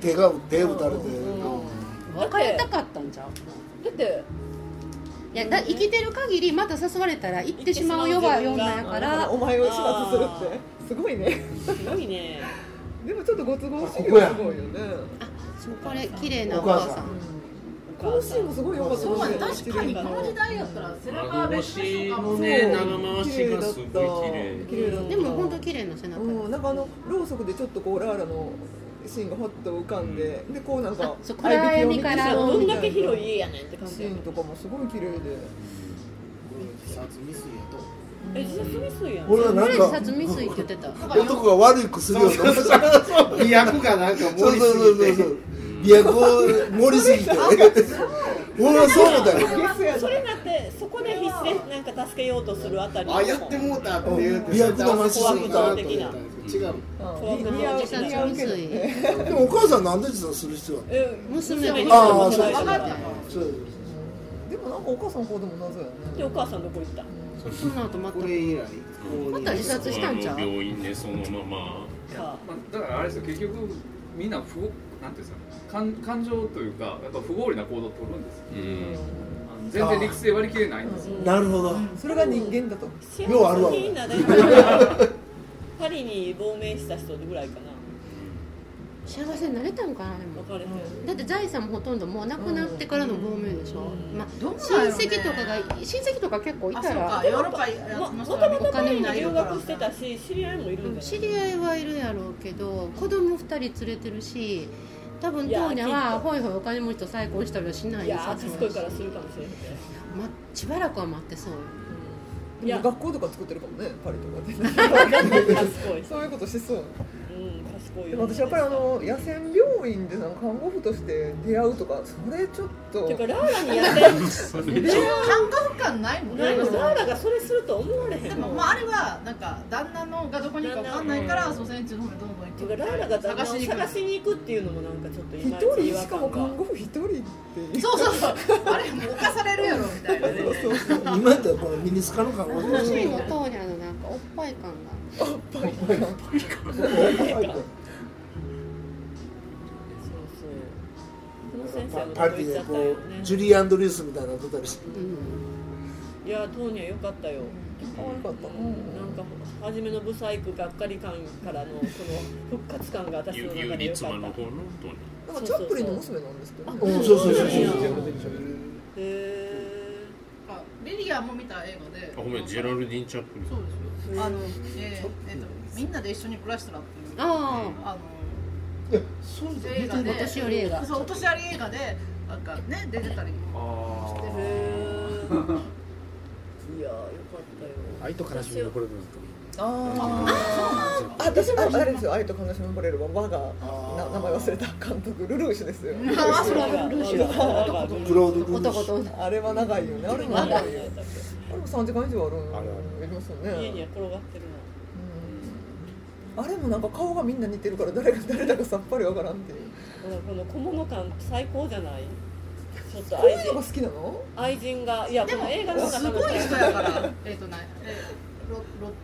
手が手打たれて別れたかったんじゃんんだっていやだ生きてる限りまた誘われたら行ってしまうよはよんなんやから。お前を始末するって。すごいね。すごいね。でもちょっとご都合主義はすごいよね。あそうこれ綺麗なお母さん。このシーンもすごい良かったそう。確かにこの時代やったら背中は長別のね長回しがすごい綺麗綺麗。だったでも本当綺麗な背中。うん、なんかあのろうそくでちょっとこうラーラのシーンがほっと浮かんで、でこうなんかあそう暗闇からどんだけ広い家やねんって感シじーンとかもすごい綺麗で。自殺未遂やとえ自殺未遂やん。俺はなん。自か殺未遂って言ってた男が悪い薬を飲むそう美薬がなん。か盛りそうそうすぎてそう美薬を盛りすぎて俺はそう思ったよそれなってそこで必死でなん。か助けようとするあたりあやってもうたって言うて美薬飲ましすぎたと思った違う。うん。似合う自殺似合うけど。でもお母さんなんで自殺する必要あるえ娘がああそう分かった。そうでもなんかお母さんの方でも謎やね。でお母さんどこ行った？その後また。これ以来また自殺したんちゃう？病院でそのまま。かまあ、だからあれですよ。結局みんな不なんていうんですか。感感情というかやっぱ不合理な行動を取るんですよ、うん、全然理屈で割り切れないんですよ、なるほど。それが人間だと。ようあるわパリに亡命した人ぐらいかな。幸せになれたんかなでも。分かれへんだって財産もほとんどもう亡くなってからの亡命でしょ、まあ、どう親なんやろね。戚とかが親戚とか結構いたらか。ヨーロッパものともとパリにない留学してたし知り合いもいるん。じゃない知り合いはいるやろうけど子供二人連れてるし多分いやトーニャきっと。はほいほいお金持ちと再婚したりはしないいやーさ賢いからするかもしれへん。けま、しばらくは待ってそうよいや。学校とか作ってるかもねパリとかで。そういうことしそう私やっぱりあの野戦病院でなんか看護婦として出会うとかそれちょっと。ていうかラーラにやってそれ看護婦感ないもんラーラがそれすると思われへんでもまああれはなんか旦那のがどこにかわかんないから蘇生地の方にどんどん行てくかラーラが探しに行く探しに行くっていうのもなんかちょっとい一人しかも看護婦一人って。そうそうそう。あれもう犯されるやろみたいなね。そうそう今やったらこのミニスカの看護師欲しいのトーニャのなんかおっぱい感が。そうパとこ行っちリでこゃったよね。うジュリー・アンドリュースみたいなの撮ったりして。いやトーニャ良かったよ。可愛かった。なんか初めのブサイクがっかり感からのその復活感が私ユの中で良かった。マの方のトーニなんかチャップリンの娘なんですけどそうそうそう。そうリリアンも見た映画で。あごめんジェラルディン・チャップリン。そうですよ。あのえーえっとみんなで一緒に暮らしたらっていう。ああいやそういうのの映画でお年寄り映画そうお年寄り映画でなんかね出てたりあしてる。いやよかったよ。愛と悲しみのこれあああ私もあれですよ。愛と悲しみもれるわ。我がな名前忘れた監督ルルーシュですよ。あそうルーシュクロード・ルー男とあれは長いよね。あれも長いよ。あれも3時間以上あるありますよね。家には転がってるうんあれもなんか顔がみんな似てるから誰が 誰だかさっぱりわからんっていう。なこの小物感最高じゃない？ちょっと愛こういうのが人好きなの？愛人がいやこの映画の中すごい人やから。えっとなえロロ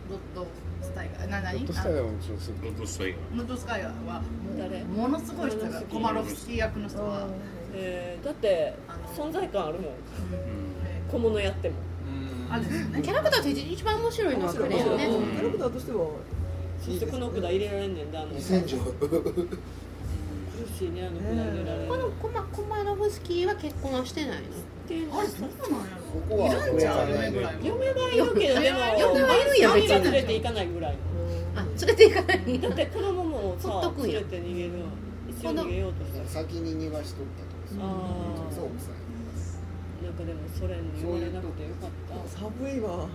ロッドスタイガー。な何？としたらもちろんすロッドスタイガー。ロッドスタイガー。は誰？ものすごい人やからコマロフスキー役の人はえーだって存在感あるもん。小物やっても。あれですよね。キャラクターって一番面白いのはこれよね。キャラクターとしてはそしてこの管入れられんねんであの。苦2000条。しいねあの管入れられるこのコマコマロフスキーは結婚はしてないの？あれそうなんや。ろここは嫁ぐらいは嫁はいるけどでも嫁はいるんや別に。は連れて行かないぐらい。あ連れて行かない。だって子供もさ 連れて逃げる一応逃げようとしたら。先に逃がしとったとかあそうんかでもソ連に言われなくてよかった。寒いわ。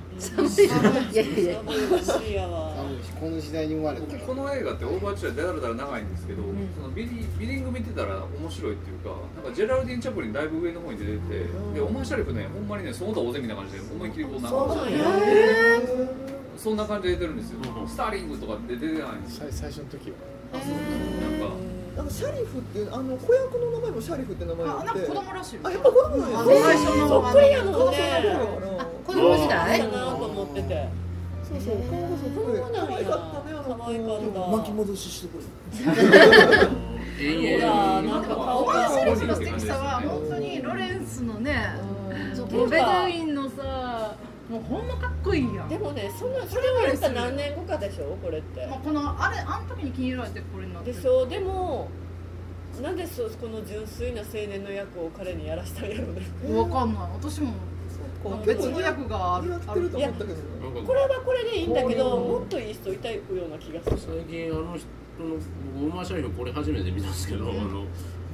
いやいやいや寒いやわ寒いしこの時代に生まれた。僕この映画ってオーバーチュアだらだら長いんですけど、そのビリビリング見てたら面白いっていうかなんかジェラルディン・チャップリンだいぶ上の方に出てて、でオマーシャリフねほんまにねその他大勢みたいな感じで思いっきりこうなんかそんな感じで出てるんですよ、スターリングとかって出てないんです最初の時はあそう。なんかなんかシャリフっていうあの子役の名前もシャリフって名前あなんか子供らしいよ。あやっぱ子供なんや。あの最初のそっくりやの顔ね。子供時代？かなと思ってて。そうそう顔がそっくり可愛かったねあの可愛かった巻き戻ししてくれ永ほらなんか顔オマーシャリがフの素敵さは本当にロレンスのねそうもうベドウィンもうほんまかっこいいやん。でもねそんなそれはやった何年後かでしょこれって。まあこのあれあの時に気に入られてこれになってる。でしょでもなんでそこの純粋な青年の役を彼にやらしたんやろうねわかんない。私も別の役があるってると思ったけどこれはこれでいいんだけどもっといい人いたような気がする。最近あの人の僕オーマーシャリフこれ初めて見たんですけど、あの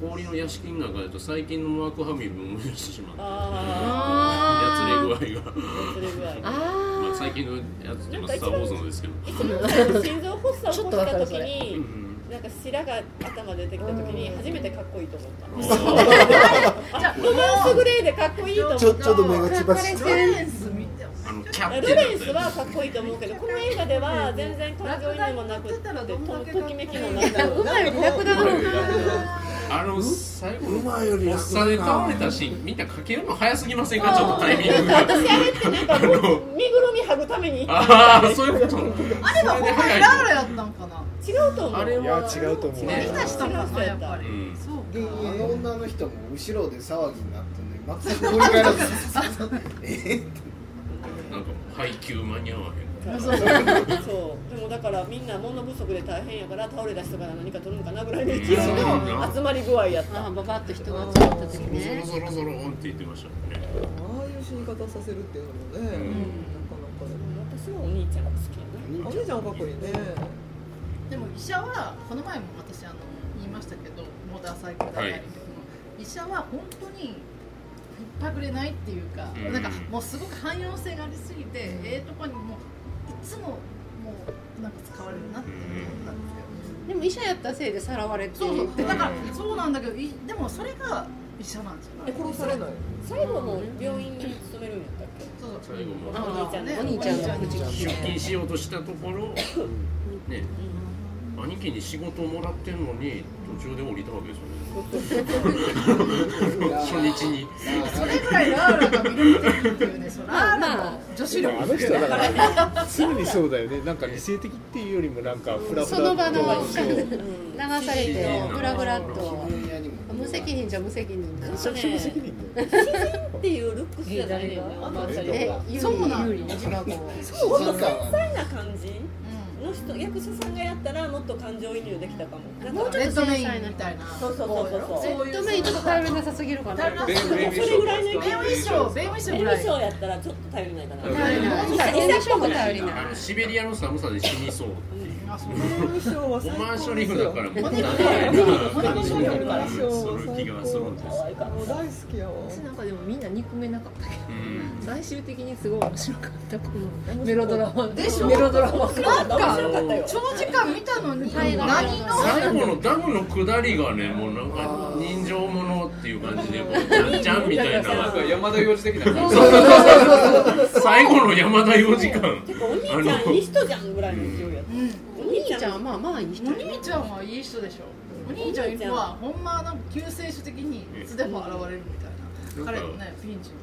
氷の屋敷の中だと最近のマーク・ハミルを思い出してしまって。あやつれ具合が。まあ最近のやつスター・ウォーズのですけど。心臓発作を起こした時うにんなんか白が頭出てきた時に初めてかっこいいと思った。あロマンスグレーでかっこいいと思ったちょちょっと目が血走ってロレンスはかっこいいと思うけどこの映画では全然感情移入もなくってとときめきもなく。馬よりラクダの方があの最後の馬より楽発作で倒れたシーンみんなかけるの早すぎませんか？ちょっとタイミングが。私あれってなんか身ぐるみ剥ぐために。ああそういうこと。あれはほんまにラーラやったんかな？違うと思う。あれいやは違うと思う。ね。見た人かなやっぱり。うん。そうあの女の人も後ろで騒ぎになってね全く 振り返らず。えなんか配給間に合わへんそう。でもだからみんな物不足で大変やから倒れた人から何か取るのかなぐらいの勢いの集まり具合やった。あババッと人が集まった時そろねそろそろそろんって言ってましたもんねああいう死に方させるっていうのもね、うんなかなかね私はお兄ちゃんが好きやなお姉ちゃんかっこいいねでも医者はこの前も私あの言いましたけどモーターサイクル大会の時も、医者は本当に引っ張くれないっていうか、うんなんかもうすごく汎用性がありすぎて、ええとこにもういつももうなんか使われるなって思ったんですよ、でも医者やったせいでさらわれて。そうそう。だからそうなんだけどいでもそれが医者なんですよ。え殺されない？最後も病院に勤めるんやったっけ？そうそう。最後もあお兄ちゃんねお兄ちゃんがお兄ちゃん出勤しようとしたところね兄貴に仕事をもらってんのに途中で降りたわけですよね。初日に。それぐらいラーラが魅力的っていうねそうラーラの女子力。あの人はだから常にそうだよね。なんか理性的っていうよりもなんかフラフラ。その場のそう流されてフラフラっと。無責任じゃ無責任なめちゃくちゃ無責任だよ。っていうルックスじゃないねんなおばあちゃんえは有利そうなん有利なブラボーもっと繊細な感じ？うの人役者さんがやったらもっと感情移入できたかも。なんん、かもうちょっとレッドメインみたいなそうそうそうそうそう。いう。レッドメインちょっと頼りなさすぎるかな。それぐらいのベイ衣装。ベイ衣装ベイぐらい。ショーやったらちょっと頼りないかな。シベリアの寒さで死にそうあそう衣装はオ最高マーショリフだから大好きやわ私なんかでもみんな憎めなかったけうんど最終的にすごい面白かったこのメロドラマでしょ？メロドラマなんか長時間見たのに何の最後のダムの下りがねもうなんか人情ものっていう感じでこゃん じゃんみたいな。んなか山田洋次的な感じ最後の山田洋時間 てかお兄ちゃんいい人じゃんぐらいの勢いやっうんお兄ちゃんはまあまあいい人お兄ちゃんはいい人でしょ。お兄ちゃんはほんまなんか救世主的にいつでも現れるみたいな。彼のねピンチの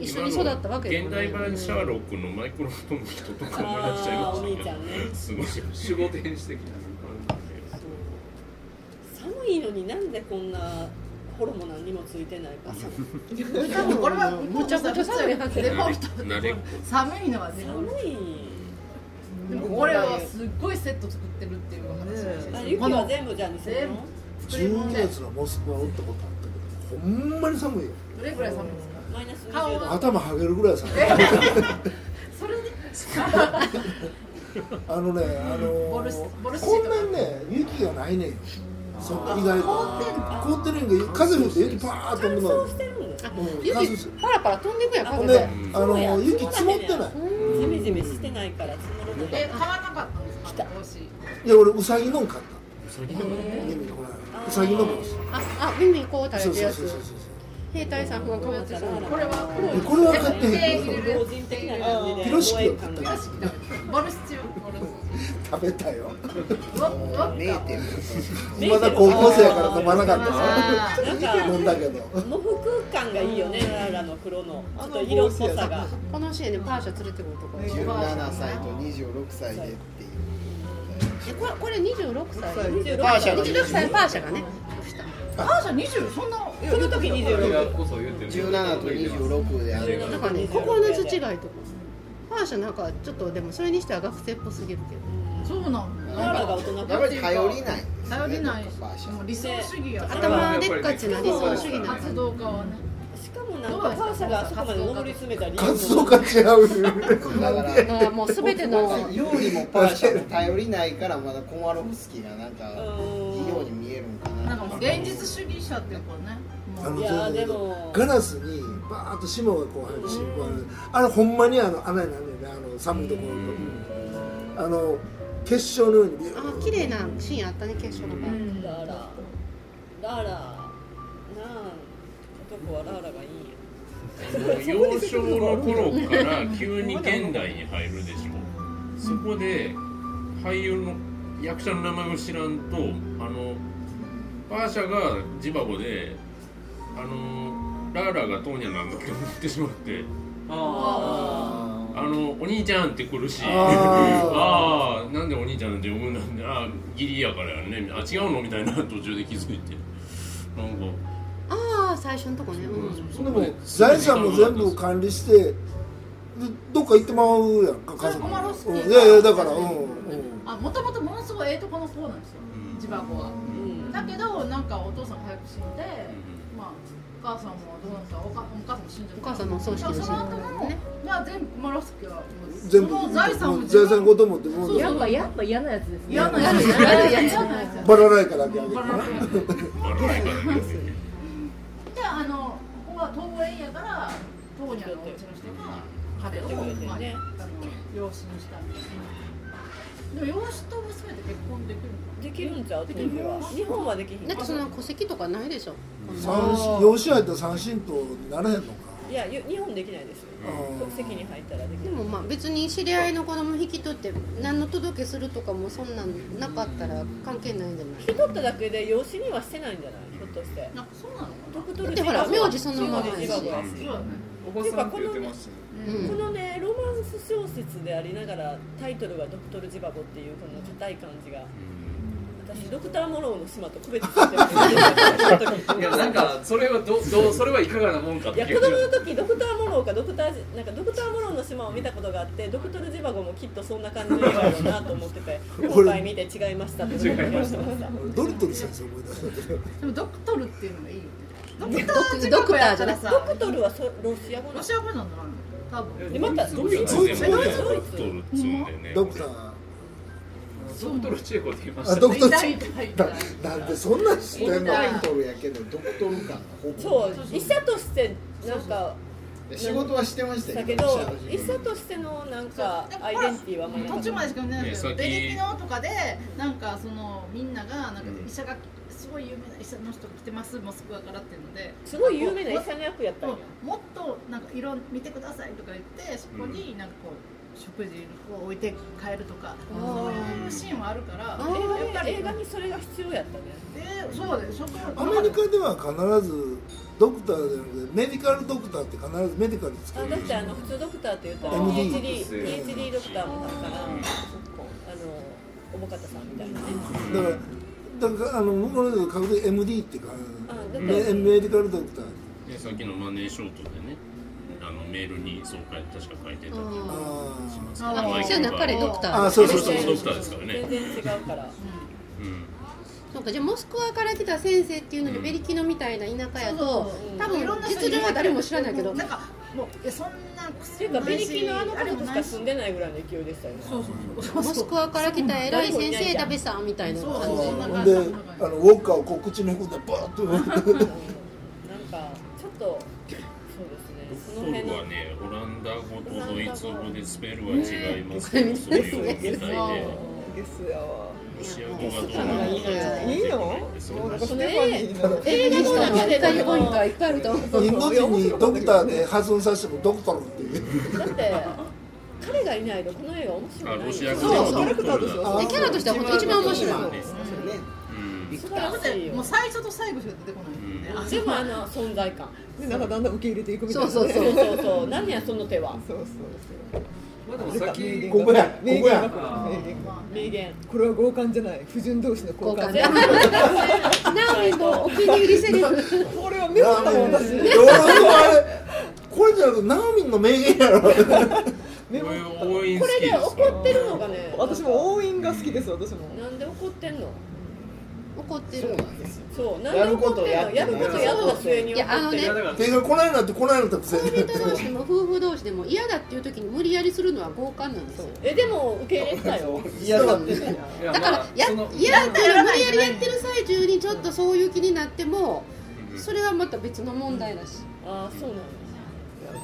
一緒に育ったわけ現代版シャーロックのマイクロフトの人とか思い出しちゃいましたね。どすごい。守護天使的な。寒いのになんでこんなホルモン何にもついてないか。時多分これはむちゃくちゃ寒い。寒い のはね。寒いでもこれはすっごいセット作ってるっていう話ですあ雪は全部じゃあ偽全部物12月のモスクワおったことあったけどほんまに寒いよ。どれぐらい寒いんですか？マイナス顔20度。頭はげるぐらい寒い。それで あのねあのボルシボルシーこんなにね雪がないねんよ。そ意外と。凍ってるんが風吹いて雪パーッと飛るんですあうん雪パラパラ飛んでいくやん風ほんでであの雪積もってない。ジメジメしてないから積もえ買わなかったんですか？帽子いや俺ウサギのん買っうさぎの帽子ああ耳こう垂れてるやつ。そうそうそうそう兵隊さん。がかぶってそうこれはえこれは買ってへんよ老人的な感じでピロシキを買ったボルシチボルシチボルシ食べたよチわわメーテルまだ高校生やから飲まなかった飲んだけど喪服感がいいよねララの黒のちょっと色っぽさがこのシーンでパーシャ連れてくるとこ17歳と26歳でっていうこれこれ26歳パーシャが26歳パーシャがねあーじゃあ20そんなこの時26こそ言ってる17と26である。なんかね心の違いとかパーシャなんかちょっとでもそれにしては学生っぽすぎるけど。そうなんだララが大人やっぱり頼りない。頼りない。しパーシャもう理想主義や頭でっかちな理想主義な活動家はね。しかもなんかパーシャがあそこまで上り詰めた理由活動家違う。だからもう全ての 料理もパーシャも頼りないからまだコマロフスキーがなんかうに見えるんかな。なんかもう現実主義者っていうかね。あのいやでも。ガラスにバーッと霜がこう入るし、あれほんまにあの穴になるんだよね。あの寒いところのあの結晶のようにあ綺麗なシーンあったね決勝の場ララ。ララ。なあ男はララがいいんや幼少の頃から急に現代に入るでしょ。そこで俳優の役者の名前を知らんとあのパーシャがジバゴであのラーラがトーニャなんだって思ってしまって。ああのお兄ちゃんって来るし。あああなんでお兄ちゃんって呼ぶんだってあ義理やからやね。あ違うの？みたいな途中で気づいて。なんか。ああ最初のとこね、うん、そでも財産も全部管理してでどっか行ってまうやんか家族。困るっすうん。いやいやだからうん。うんあもともとものすごいええとこの子なんですよ千葉子は、だけどなんかお父さんが早く死んで、まあお母さんもどうなんですかお母さんも死んでるお母さんも葬式のその後も、ねまあ全部マロスケはもう全部その財産をもう財産ごと持ってもうやっぱやっぱ嫌なやつですね。嫌なやつ。嫌なやつ嫌なやつバラライカだけあげてバラライカバラないからねであのここは東園やから東にあるお家の人が彼を、まあ、あの養子にしたんですでも養子と娘って結婚できるのできるんちゃう？日本はできひんだってその戸籍とかないでしょ。三養子入ったら三神とならへんのか。いやゆ日本できないですようん。国籍に入ったらできでないもまあ別に知り合いの子供引き取って何の届けするとかもそんなんなかったら関係ないんじゃない？引き取っただけで養子にはしてないんじゃない？ひょっとしてなんかそうなの？かドクトルだってほら名字そのままやし。って言ってましたねうん。このねロマンス小説でありながらタイトルがドクトルジバゴっていうこの硬い感じが私ドクターモローの島と区別してるいやなんかそれはどどうそれはいかがなもんかっていう。いや子供の時ドクターモローかドクターなんかドクターモローの島を見たことがあってドクトルジバゴもきっとそんな感じの映画だろうなと思ってて今回見て違いましたって思ってました。俺ドリトル先生思い出したでもドクトルっていうのがいいよね。ドクタドクドクターじゃなくてさドクトルはそロシア語ロシア語なんだ。な多分。でまたドイツでもドイツドクトルっつうんでねドクタードクトルチェコって言いました。ねあドクトル痛い痛い痛いななんでそんなん知ってんのタイトルやけどドクトル感がほぼそう医者としてなんか仕事はしてましただけど。よ医者としてのなんかアイデンティティは途中までしか見てないけどねさっきベリキノとかでなんかそのみんながなんか医者がすごい有名な医者の人が来てますモスクワからっていうのですごい有名な医者の役やったんや。もっとなんか色見てくださいとか言ってそこになんかこう食事を置いて帰るとかそういうシーンはあるから映画映画にそれが必要やったねでそうでそこアメリカでは必ずドクターじゃなくてメディカルドクターって必ずメディカルつける。あだってあの普通ドクターって言ったら MD PhD, PhD ドクター。もだからあのおぼかたさんみたいなね。だからだからあの向こうの人確実に MD っていうかあだって。メメディカルドクター。でさっきのマネーショートでねメールにそう書い確か書いてたけどあします。あー。あそうやな彼ドクターあそうそうそうそう。ドクターですからね。全然違うから。うん。そうかじゃあモスクワから来た先生っていうのにベリキノみたいな田舎やと多分実情は誰も知らないけど。なんかもういやそんなっていうかベリキのあのことし。か住んでないぐらいの勢いでしたよね。そうそうそうモスクワから来た偉い先生だべさんみたいな感じ。そうそう。ほん。であのウォッカをこう口に含んでバーッと。なんかそのドクト辺のルはね。オランダ語とドイツ語でスペルは違いますけどそういうみたいでゲスやわロシア語がどうなの？かいいの映画の中で光ポイントはいっぱいあると思うインド人にドクターで発音させてもドクトルっていう。だって彼がいないとこの映画面白いない。あロシア語そうそうでもドクトルだあでキャラとしては本当一番面白い。そうね。もう最初と最後しか出てこないね、でもあの存在感。でなんかだんだん受け入れていくみたいなそうそうそうそうそう。何やその手は。そうそうそう。まあでもさっきここや。ここ名言名言が名言。これは強姦じゃない。不純同士の交換。交換。ナオミのお気に入りセリフこれはメモったもん私。俺あれこれじゃなくてナオミンの名言やろ。メモこれで怒ってるのがね私も応援が好きです私も。なんで怒ってんの？怒ってるそうなんで怒ってんの？ややるることやった末に怒いやあのねってるいやだから手がこないなってこないなって。恋に人同士でも夫婦同士でも嫌だっていう時に無理やりするのは強姦なんですよ。えでも受け入れてたよ。嫌だってだから嫌だったら無理やりやってる最中にちょっとそういう気になってもそれはまた別の問題だし。ああそうなん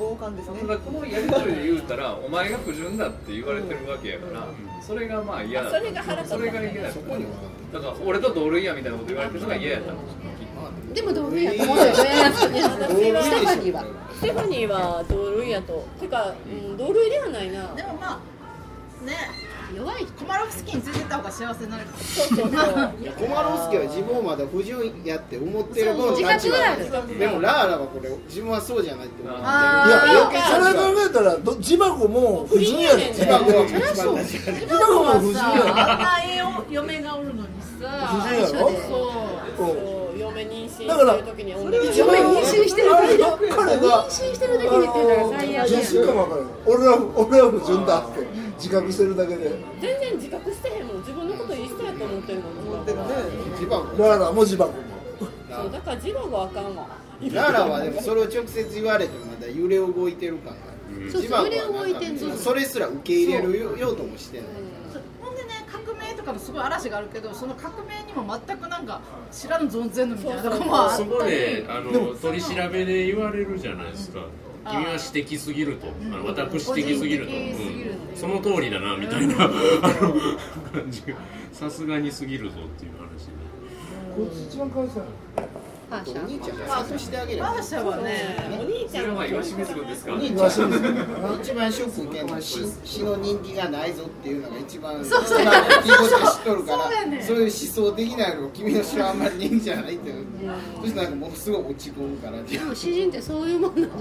だいや強姦ですね。ただこのやり取りで言うたらお前が不純だって言われてるわけやからそれがまあ嫌だそれが腹立ったそれが嫌だった。だから俺と同類やみたいなこと言われてるのが嫌やったんですよでも同類やと思うよね。ステファニーは。ステファニーは同類やと。てか、うん、同類ではないな。でもまあね弱い。コマロフスキーについてった方が幸せになるそうそうそう。いやコマロフスキーは自分をまだ不純やって思ってるでもラーラはこれ自分はそうじゃないって思っていそれ考えたらどジバゴも不純やで。自爆は一番そう大事ジバゴはさあんなええ嫁がおるのにさ。不純やろ？そう。そう嫁妊娠してだからる時に。妊娠してる時彼が妊娠してる時に言ってるから。最悪俺は俺は不純だって自覚してるだけで。全然自覚してへんもん自分のこといい人やと思ってるもん思ってるね自爆ラーラもジバゴもそうだから自爆はあかんわ。ラーラはでもそれを直接言われてもまだ揺れ動いてる感があるそう揺れ動いてんのなんかそれすら受け入れるようともして。ないほんでね革命とかもすごい嵐があるけどその革命にも全くなんか知らぬ存ぜぬみたいなとこもあったそりこであの取り調べで言われるじゃないですか。君は私的すぎると、あの私的すぎると、その通りだなみたいな感じが。さすがにすぎるぞっていう話で。こいつ一番かわい。そうやパーシャお兄ちゃん。が諭してあげれば。マーシャはね。お兄ちゃんは岩清水君ですか？お兄ちゃん。一番ショック受けるの。人気がないぞっていうのが一番そうそういことは知っとるからそう。やねそういう思想的なのを君の知らんあんまり人気じゃないって。いうそしてなんかもうすごい落ち込むから。でも詩人ってそういうもんなの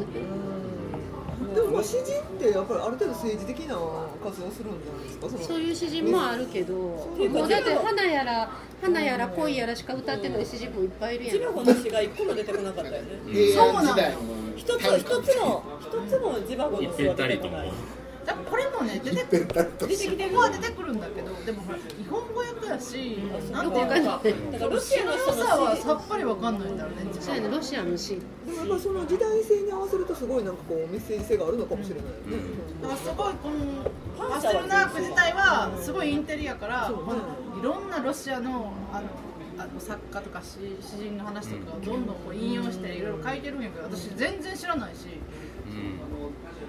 でもまあ詩人ってやっぱりある程度政治的な活動するんじゃないですか？そのそういう詩人もあるけどもうだって花やら花やら恋やらしか歌ってない詩人もいっぱいいるやん。自爆の詩が一個も出てこなかったよね平安時代の一つ一つも一つも自爆の一遍詩はたりとも出てこないだからこれもね出てくる。出てきてここは出てくるんだけどでもほら日本語訳やしなんていうかだからロシアの良さは詩さっぱりわかんないんだろうねそうやねロシアの詩でもやっぱその時代性に合わせるとすごいなんかこうメッセージ性があるのかもしれないよね、だからすごいこのパステルナーク自体はすごいインテリアからいろんなロシアのあのあの作家とか詩詩人の話とかをどんどんこう引用していろいろ書いてるんやけど私全然知らないし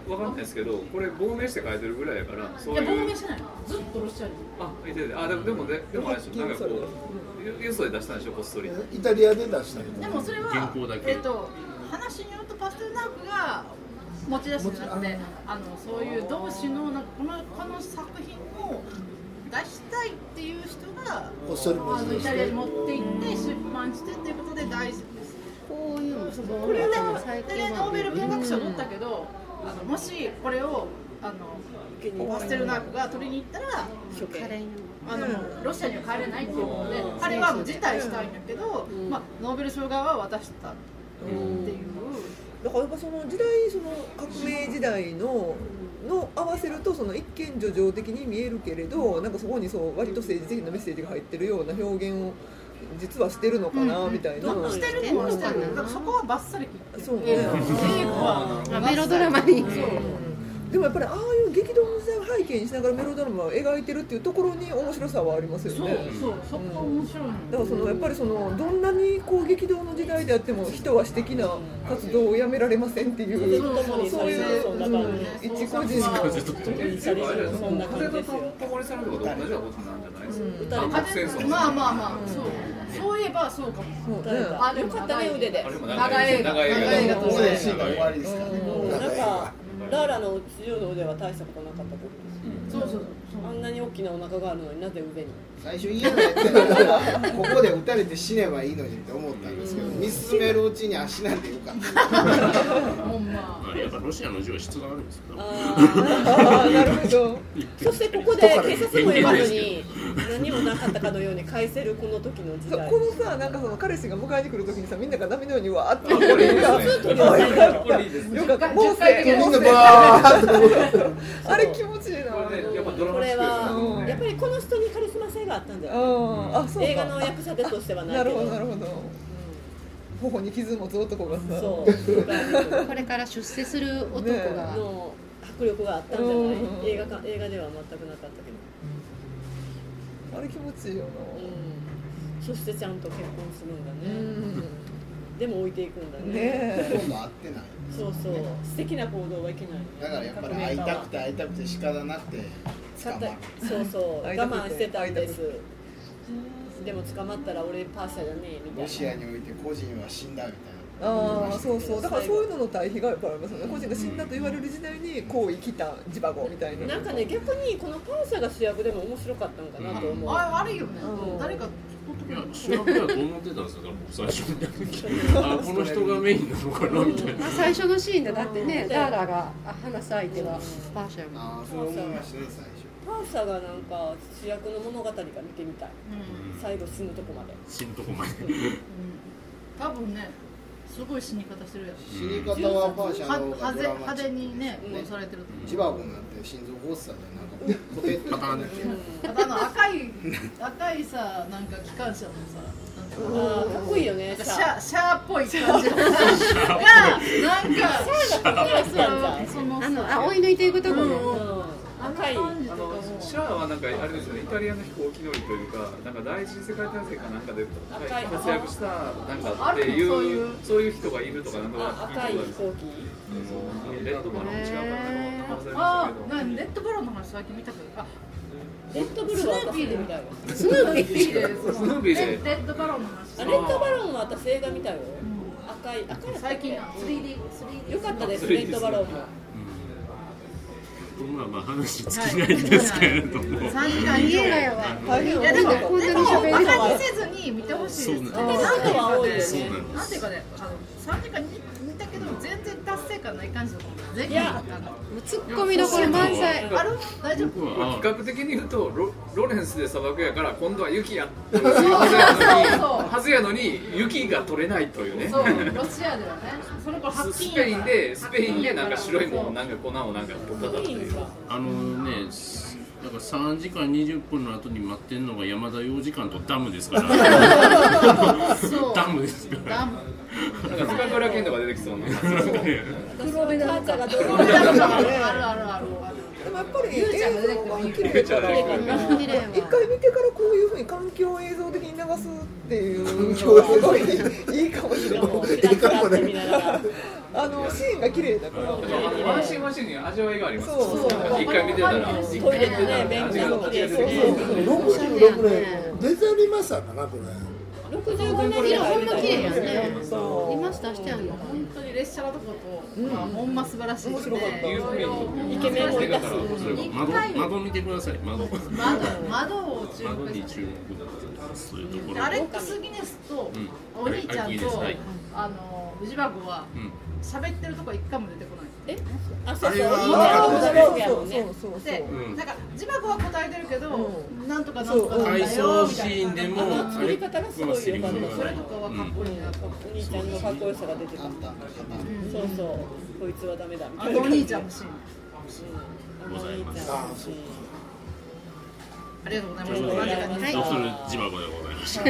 わかんないですけどこれ亡命して書いてるぐらいやからそういう。いや亡命してないの。ずっとロシアにあいててあでもでもででもあれでしょなんかこうよそで出したんでしょこっそり。イタリアで出したけどでもそれはえっと話によるとパステルナークが持ち出しになってあのそういう同志のなんかこのこの作品を出したいっていう人がこっそりイタリアに持って行って出版してっていうことで大事ですこういう。これノーベル文学賞取ったけどあのもしこれをあのパステルナークが取りに行ったらあのロシアには帰れないっていうことで彼は辞退したいんだけど、まあ、ノーベル賞側は渡したっていう。だからやっぱその時代その革命時代のの合わせるとその一見叙情的に見えるけれどなんかそこにそう割と政治的なメッセージが入ってるような表現を実はしてるのかなみたいな、してるの？はしてるだからそこはバッサリ切って。そう。ねメロドラマにでもやっぱりああいう激動の時代を背景にしながらメロドラマを描いてるっていうところに面白さはありますよそうねそうそこが面白いの。だからそのやっぱりそのどんなにこう激動の時代であっても人は私的な活動をやめられませんっていう。そういう、うん一個人の風と共にされるとかと同じようなことなんじゃないですか、まあまあまあそう。そういえばそうかもそうね。あよかったね腕で。あれも長い映画長い映画長い映画とここで。シしてーンが終わりで。すからねなんかラーラの中央では大したことなかったと思うんです、うん、そうそうそう。あんなに大きなお腹があるのになぜ腕に？最初家のやってたからここで撃たれて死ねばいいのにって思ったんですけど見進めるうちに足なんてよかったほん。ま まあやっぱロシアの銃は質があるんですよ。ああなるほど。そしてここで警察も言わずに何もなかったかのように返せるこの時の時代。このさなんかその彼氏が迎えに来る時にさみんなが波のようにわーってこれいいですね。よかった。もう10回せ目みんなバーッとあれ気持ちいいな。これはやっぱりこの人にカリスマ性があったんじゃないうん。あそ映画の役者手としてはないなるほどなるほど。頬に傷持つ男がさそう。これから出世する男ねがの迫力があったんじゃない？うん映画か映画では全くなかったけど、あれ気持ちいいようん、そしてちゃんと結婚するんだなね、でも置いていくんだね。ねほとんど会ってないそうそう。素敵な行動はいけない。だからやっぱり会いたくて会いたくて仕方なくて捕まる。そうそう。我慢してたんです。でも捕まったら俺パーシャじゃねえみたいな。ロシアにおいて個人は死んだみたいな。ああそうそう。だからそういうのの対比がやっぱありますよね。個人が死んだと言われる時代にこう生きたジバゴみたいな。なんかね逆にこのパンサーが主役でも面白かったのかなと思う、あ悪いよね、うん。誰かいや主役だと思ってたん。ですよ最初あこの人がメインなのかなみたいな。最初のシーンでだってねダーラがあ話す相手はパーシャルああそう思いましたね最初。パンサーがなんか主役の物語が見てみたい。最後死ぬとこまで。死ぬとこまで。多分ねすごい死に方してるやん死に方はパーシャの派手ドラマ派手にね殺されてるジバゴンなんて心臓発作でなんかコテッとパンってあとあの赤い 赤いさなんか機関車のさかっこいいよねシャシャシャーっぽい感じがなんかそのあのあ追い抜いていくところうん赤いあのシャアはなんかあれですよね。イタリアの飛行機乗りというかなんか第一次世界大戦かなんかで活躍したなんかっていあるのそういううそういう人がいるとかなんとかあ赤い飛聞いたこと行機あるんですよレッドバロン違うかな。あレッドバロンの話最近見たけど。あレッドブルは私で見たよスヌーピーでスヌーピーで。レッドバロンの話。あレッドバロンは私映画見たよ。赤い赤い最近 3D 3D よかったですレッドバロンもまあまあ話尽きないんですけれども、3時間以上映画やわいやでもこんなにでもにせずに見てほしいです。そうなんなんかは多いよねそうなんなんていうかね、あの三時間に見たけど全然達成感ない感じだと思う。ぜひいやあのツッコミどころ満載。ある大丈夫？僕は比較的に言うとロロレンスで砂漠やから今度は雪やっていう。はずやのにはずやのに雪が取れないというね。そうロシアではね、その子発ス禁ペインでスペインでなんか白いもんなんか粉をなんか取っただっていうあのねだから3時間20分の後に待ってんのが山田洋次官とダムですから。ダムですから。ダム。なんか深倉健とか出てきそうな黒目なんかがドロあるあるーンあるあるある。でもやっぱり映像が綺麗から一回見てからこういうふうに環境映像的に流すっていうのはす。ごいいいかもしれない。チラチラって見ながらあのシーンが綺麗だから。ワンシーンワンシーンに味わいがありますそうそう。一回見てたらトイレのね便器も綺麗ですね66年デザリマサーかなこれ65年いやほんま綺麗やねしてあるの本当に列車のとこと、まあほんま素晴らしいですね。イケメンもいたし窓窓見てください窓窓窓を注窓目して。に注目そういうところアレックス・ギネスとうんお兄ちゃんとあのウジバゴはうん喋ってるとこ一回も出てこない。え？あそうそう。そうそうそう。で、うん。なんかジバゴは答えてるけど、うなんとかなんとかなんだよ回想シーンでもあの作り方がすごい良かったそれとかはかっこいいなと思って。お兄ちゃんのかっこよさが出てた。そうそうこいつはダメだみあたいな。のお兄ちゃんもシーン。あのお兄ちゃんもありがとうございます。ということで間近にはい。ドクトルジバゴでございました